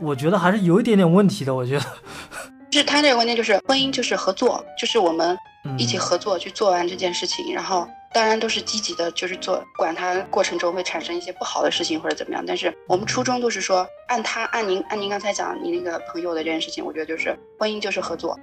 我觉得还是有一点点问题的。我觉得，就是他这个观念就是婚姻就是合作，就是我们一起合作去做完这件事情，然后当然都是积极的，就是做，管它过程中会产生一些不好的事情或者怎么样。但是我们初衷都是说，按他按您按您刚才讲你那个朋友的这件事情，我觉得就是婚姻就是合作。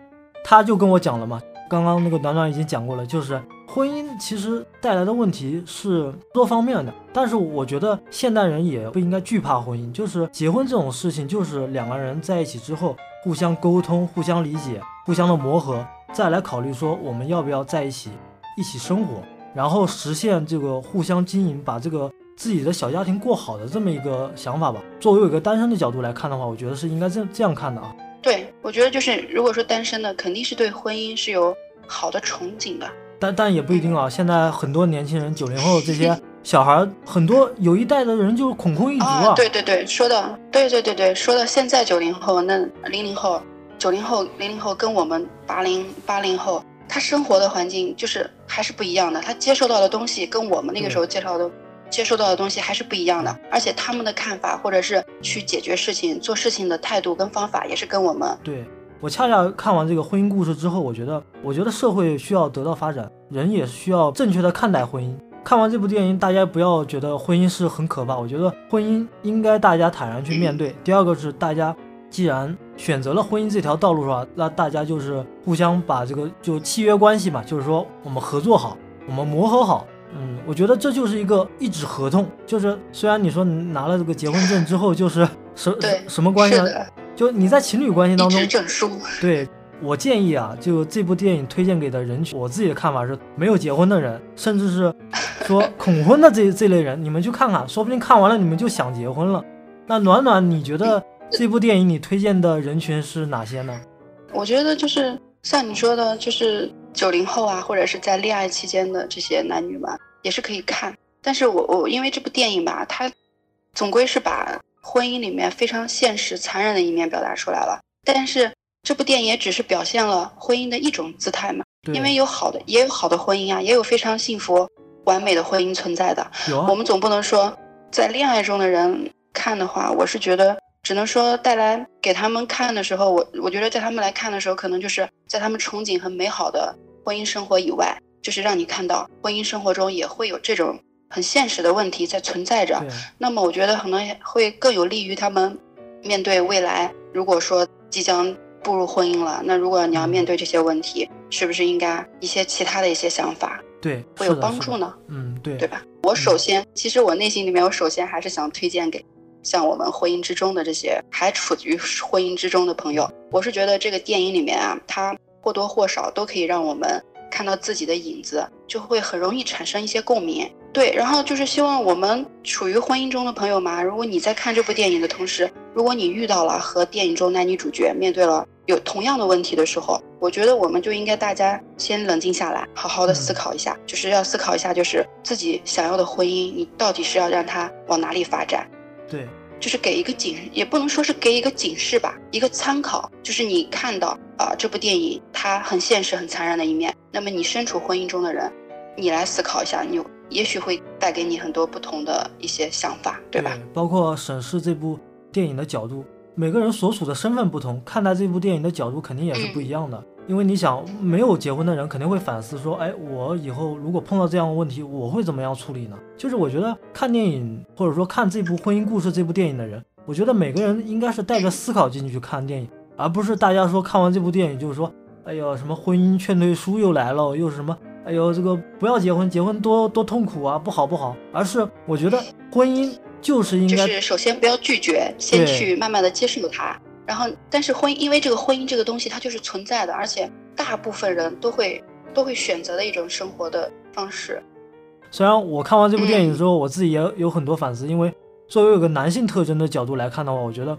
他就跟我讲了嘛，刚刚那个暖暖已经讲过了，就是婚姻其实带来的问题是多方面的。但是我觉得现代人也不应该惧怕婚姻，就是结婚这种事情，就是两个人在一起之后互相沟通、互相理解、互相的磨合，再来考虑说我们要不要在一起一起生活。然后实现这个互相经营，把这个自己的小家庭过好的这么一个想法吧。作为一个单身的角度来看的话，我觉得是应该这这样看的啊。对，我觉得就是如果说单身的，肯定是对婚姻是有好的憧憬的。但但也不一定啊。现在很多年轻人，九零后这些小孩，很多有一代的人就是恐婚一族啊。对对对，说的对对对对，说到现在九零后，那零零后、九零后、零零后跟我们八零八零后。他生活的环境就是还是不一样的，他接受到的东西跟我们那个时候介绍的、接受到的东西还是不一样的，而且他们的看法或者是去解决事情、做事情的态度跟方法也是跟我们。对我恰恰看完这个婚姻故事之后，我觉得，我觉得社会需要得到发展，人也需要正确的看待婚姻。看完这部电影，大家不要觉得婚姻是很可怕，我觉得婚姻应该大家坦然去面对。第二个是大家。既然选择了婚姻这条道路是吧？那大家就是互相把这个就契约关系嘛，就是说我们合作好，我们磨合好。嗯，我觉得这就是一个一纸合同。就是虽然你说拿了这个结婚证之后，就是什什么关系？就你在情侣关系当中。对我建议啊，就这部电影推荐给的人群，我自己的看法是，没有结婚的人，甚至是说恐婚的这这类人，你们去看看，说不定看完了你们就想结婚了。那暖暖，你觉得？这部电影你推荐的人群是哪些呢？我觉得就是像你说的，就是九零后啊，或者是在恋爱期间的这些男女们也是可以看。但是我我因为这部电影吧，它总归是把婚姻里面非常现实、残忍的一面表达出来了。但是这部电影也只是表现了婚姻的一种姿态嘛，因为有好的，也有好的婚姻啊，也有非常幸福、完美的婚姻存在的。有，我们总不能说在恋爱中的人看的话，我是觉得。只能说带来给他们看的时候，我我觉得在他们来看的时候，可能就是在他们憧憬很美好的婚姻生活以外，就是让你看到婚姻生活中也会有这种很现实的问题在存在着。那么我觉得可能会更有利于他们面对未来。如果说即将步入婚姻了，那如果你要面对这些问题，是不是应该一些其他的一些想法？对，会有帮助呢？嗯，对，对吧？我首先，其实我内心里面，我首先还是想推荐给。像我们婚姻之中的这些还处于婚姻之中的朋友，我是觉得这个电影里面啊，它或多或少都可以让我们看到自己的影子，就会很容易产生一些共鸣。对，然后就是希望我们处于婚姻中的朋友嘛，如果你在看这部电影的同时，如果你遇到了和电影中男女主角面对了有同样的问题的时候，我觉得我们就应该大家先冷静下来，好好的思考一下，就是要思考一下，就是自己想要的婚姻，你到底是要让它往哪里发展。对，就是给一个警，也不能说是给一个警示吧，一个参考。就是你看到啊，这部电影它很现实、很残忍的一面。那么你身处婚姻中的人，你来思考一下，你也许会带给你很多不同的一些想法，对吧？包括审视这部电影的角度，每个人所处的身份不同，看待这部电影的角度肯定也是不一样的。因为你想，没有结婚的人肯定会反思说，哎，我以后如果碰到这样的问题，我会怎么样处理呢？就是我觉得看电影或者说看这部婚姻故事这部电影的人，我觉得每个人应该是带着思考进去看电影，而不是大家说看完这部电影就是说，哎呦，什么婚姻劝退书又来了，又是什么，哎呦，这个不要结婚，结婚多多痛苦啊，不好不好。而是我觉得婚姻就是应该，就是首先不要拒绝，先去慢慢的接受它。然后，但是婚姻，因为这个婚姻这个东西，它就是存在的，而且大部分人都会都会选择的一种生活的方式。虽然我看完这部电影之后，我自己也有很多反思，因为作为有个男性特征的角度来看的话，我觉得，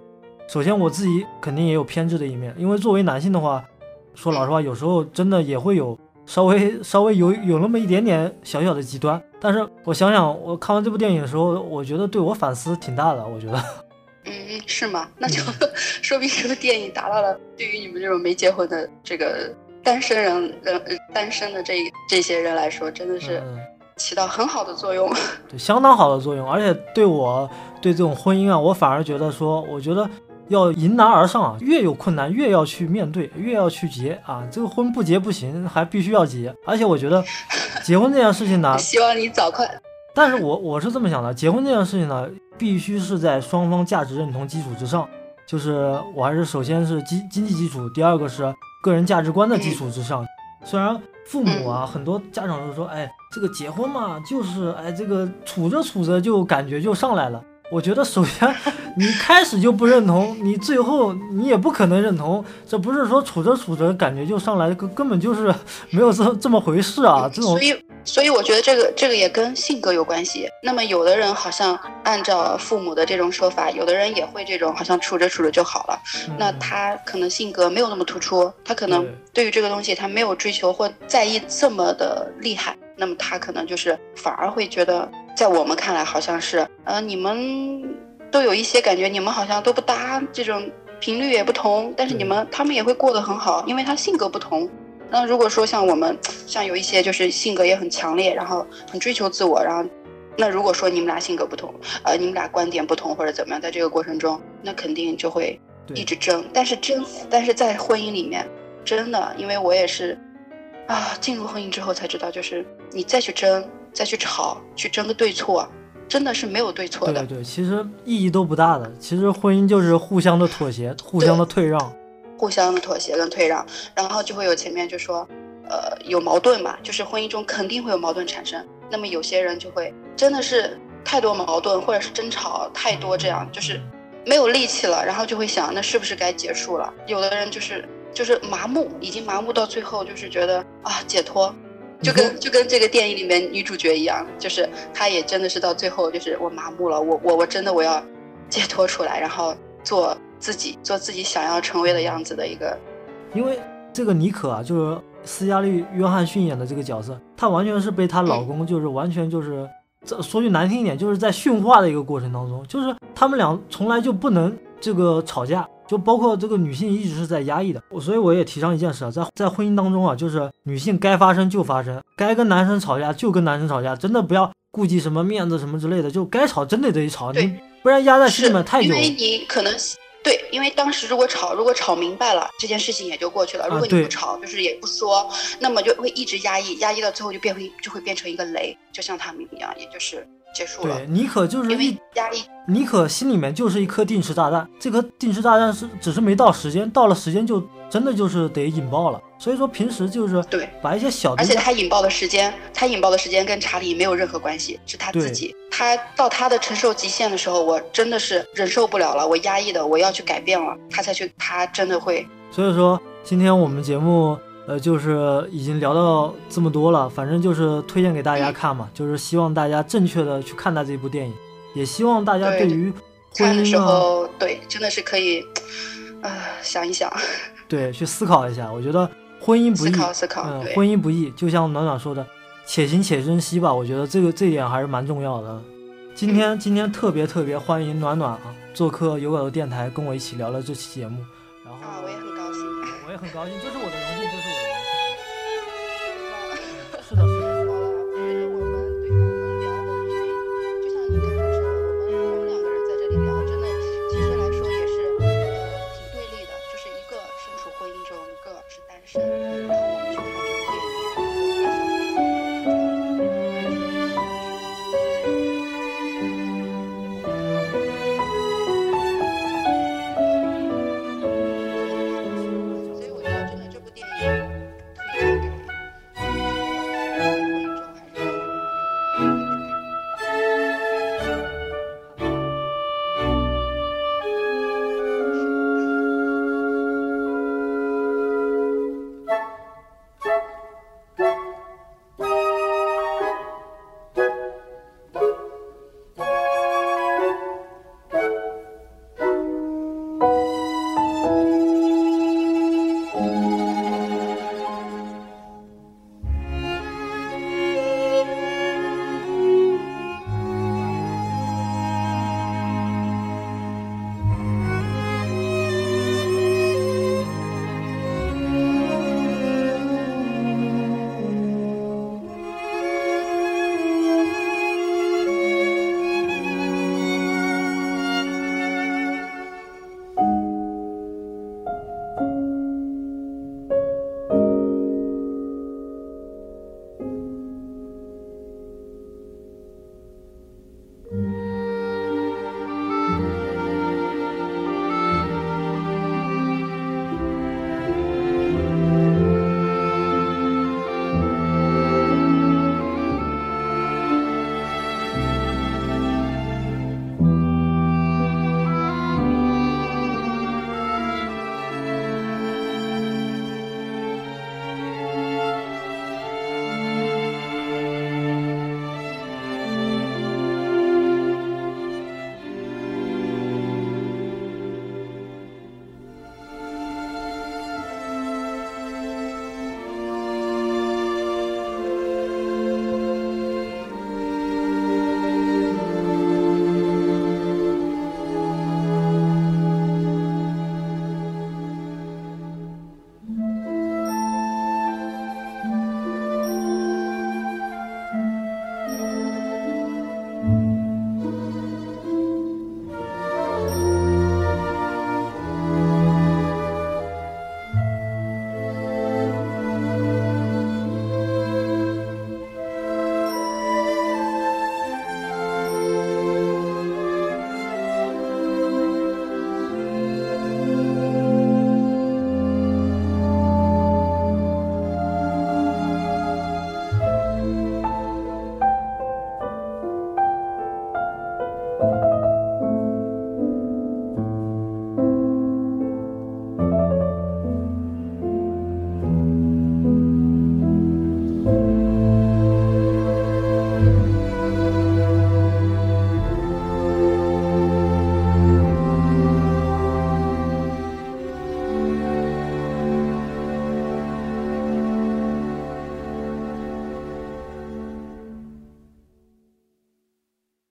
首先我自己肯定也有偏执的一面，因为作为男性的话，说老实话，有时候真的也会有稍微稍微有有那么一点点小小的极端。但是我想想，我看完这部电影的时候，我觉得对我反思挺大的，我觉得。嗯，是吗？那就 说明这个电影达到了对于你们这种没结婚的这个单身人人单身的这这些人来说，真的是起到很好的作用，对，相当好的作用。而且对我对这种婚姻啊，我反而觉得说，我觉得要迎难而上啊，越有困难越要去面对，越要去结啊。这个婚不结不行，还必须要结。而且我觉得，结婚这件事情呢，希望你早快。但是我我是这么想的，结婚这件事情呢，必须是在双方价值认同基础之上，就是我还是首先是经经济基础，第二个是个人价值观的基础之上。虽然父母啊，很多家长都说，哎，这个结婚嘛，就是哎，这个处着处着就感觉就上来了。我觉得首先你开始就不认同，你最后你也不可能认同。这不是说处着处着感觉就上来，根根本就是没有这这么回事啊！这种所以所以我觉得这个这个也跟性格有关系。那么有的人好像按照父母的这种说法，有的人也会这种好像处着处着就好了。那他可能性格没有那么突出，他可能对于这个东西他没有追求或在意这么的厉害。那么他可能就是反而会觉得，在我们看来好像是，呃，你们都有一些感觉，你们好像都不搭，这种频率也不同，但是你们他们也会过得很好，因为他性格不同。那如果说像我们，像有一些就是性格也很强烈，然后很追求自我，然后，那如果说你们俩性格不同，呃，你们俩观点不同或者怎么样，在这个过程中，那肯定就会一直争。但是争，但是在婚姻里面，真的，因为我也是。啊，进入婚姻之后才知道，就是你再去争、再去吵、去争个对错，真的是没有对错的。对对，其实意义都不大的。其实婚姻就是互相的妥协、互相的退让、互相的妥协跟退让，然后就会有前面就说，呃，有矛盾嘛，就是婚姻中肯定会有矛盾产生。那么有些人就会真的是太多矛盾或者是争吵太多，这样就是没有力气了，然后就会想，那是不是该结束了？有的人就是。就是麻木，已经麻木到最后，就是觉得啊解脱，就跟就跟这个电影里面女主角一样，就是她也真的是到最后，就是我麻木了，我我我真的我要解脱出来，然后做自己，做自己想要成为的样子的一个。因为这个妮可啊，就是斯嘉丽·约翰逊演的这个角色，她完全是被她老公，就是完全就是，这说句难听一点，就是在驯化的一个过程当中，就是他们俩从来就不能这个吵架。就包括这个女性一直是在压抑的，所以我也提倡一件事啊，在在婚姻当中啊，就是女性该发生就发生，该跟男生吵架就跟男生吵架，真的不要顾及什么面子什么之类的，就该吵真的得吵，你不然压在心里面太久。因为你可能对，因为当时如果吵，如果吵明白了，这件事情也就过去了。如果你不吵，就是也不说，那么就会一直压抑，压抑到最后就变回就会变成一个雷，就像他们一样，也就是。结束了。对，妮可就是一压力，妮可心里面就是一颗定时炸弹。这颗定时炸弹是只是没到时间，到了时间就真的就是得引爆了。所以说平时就是对，把一些小，而且他引爆的时间，他引爆的时间跟查理没有任何关系，是他自己。他到他的承受极限的时候，我真的是忍受不了了，我压抑的我要去改变了，他才去，他真的会。所以说今天我们节目。呃，就是已经聊到这么多了，反正就是推荐给大家看嘛，就是希望大家正确的去看待这部电影，也希望大家对于看的时候，对，真的是可以，呃，想一想，对，去思考一下。我觉得婚姻不易，思考思考，嗯，婚姻不易，就像暖暖说的，且行且珍惜吧。我觉得这个这一点还是蛮重要的。今天今天特别特别欢迎暖暖啊，做客有稿的电台，跟我一起聊了这期节目。然后啊，我也很高兴，我也很高兴，就是我的。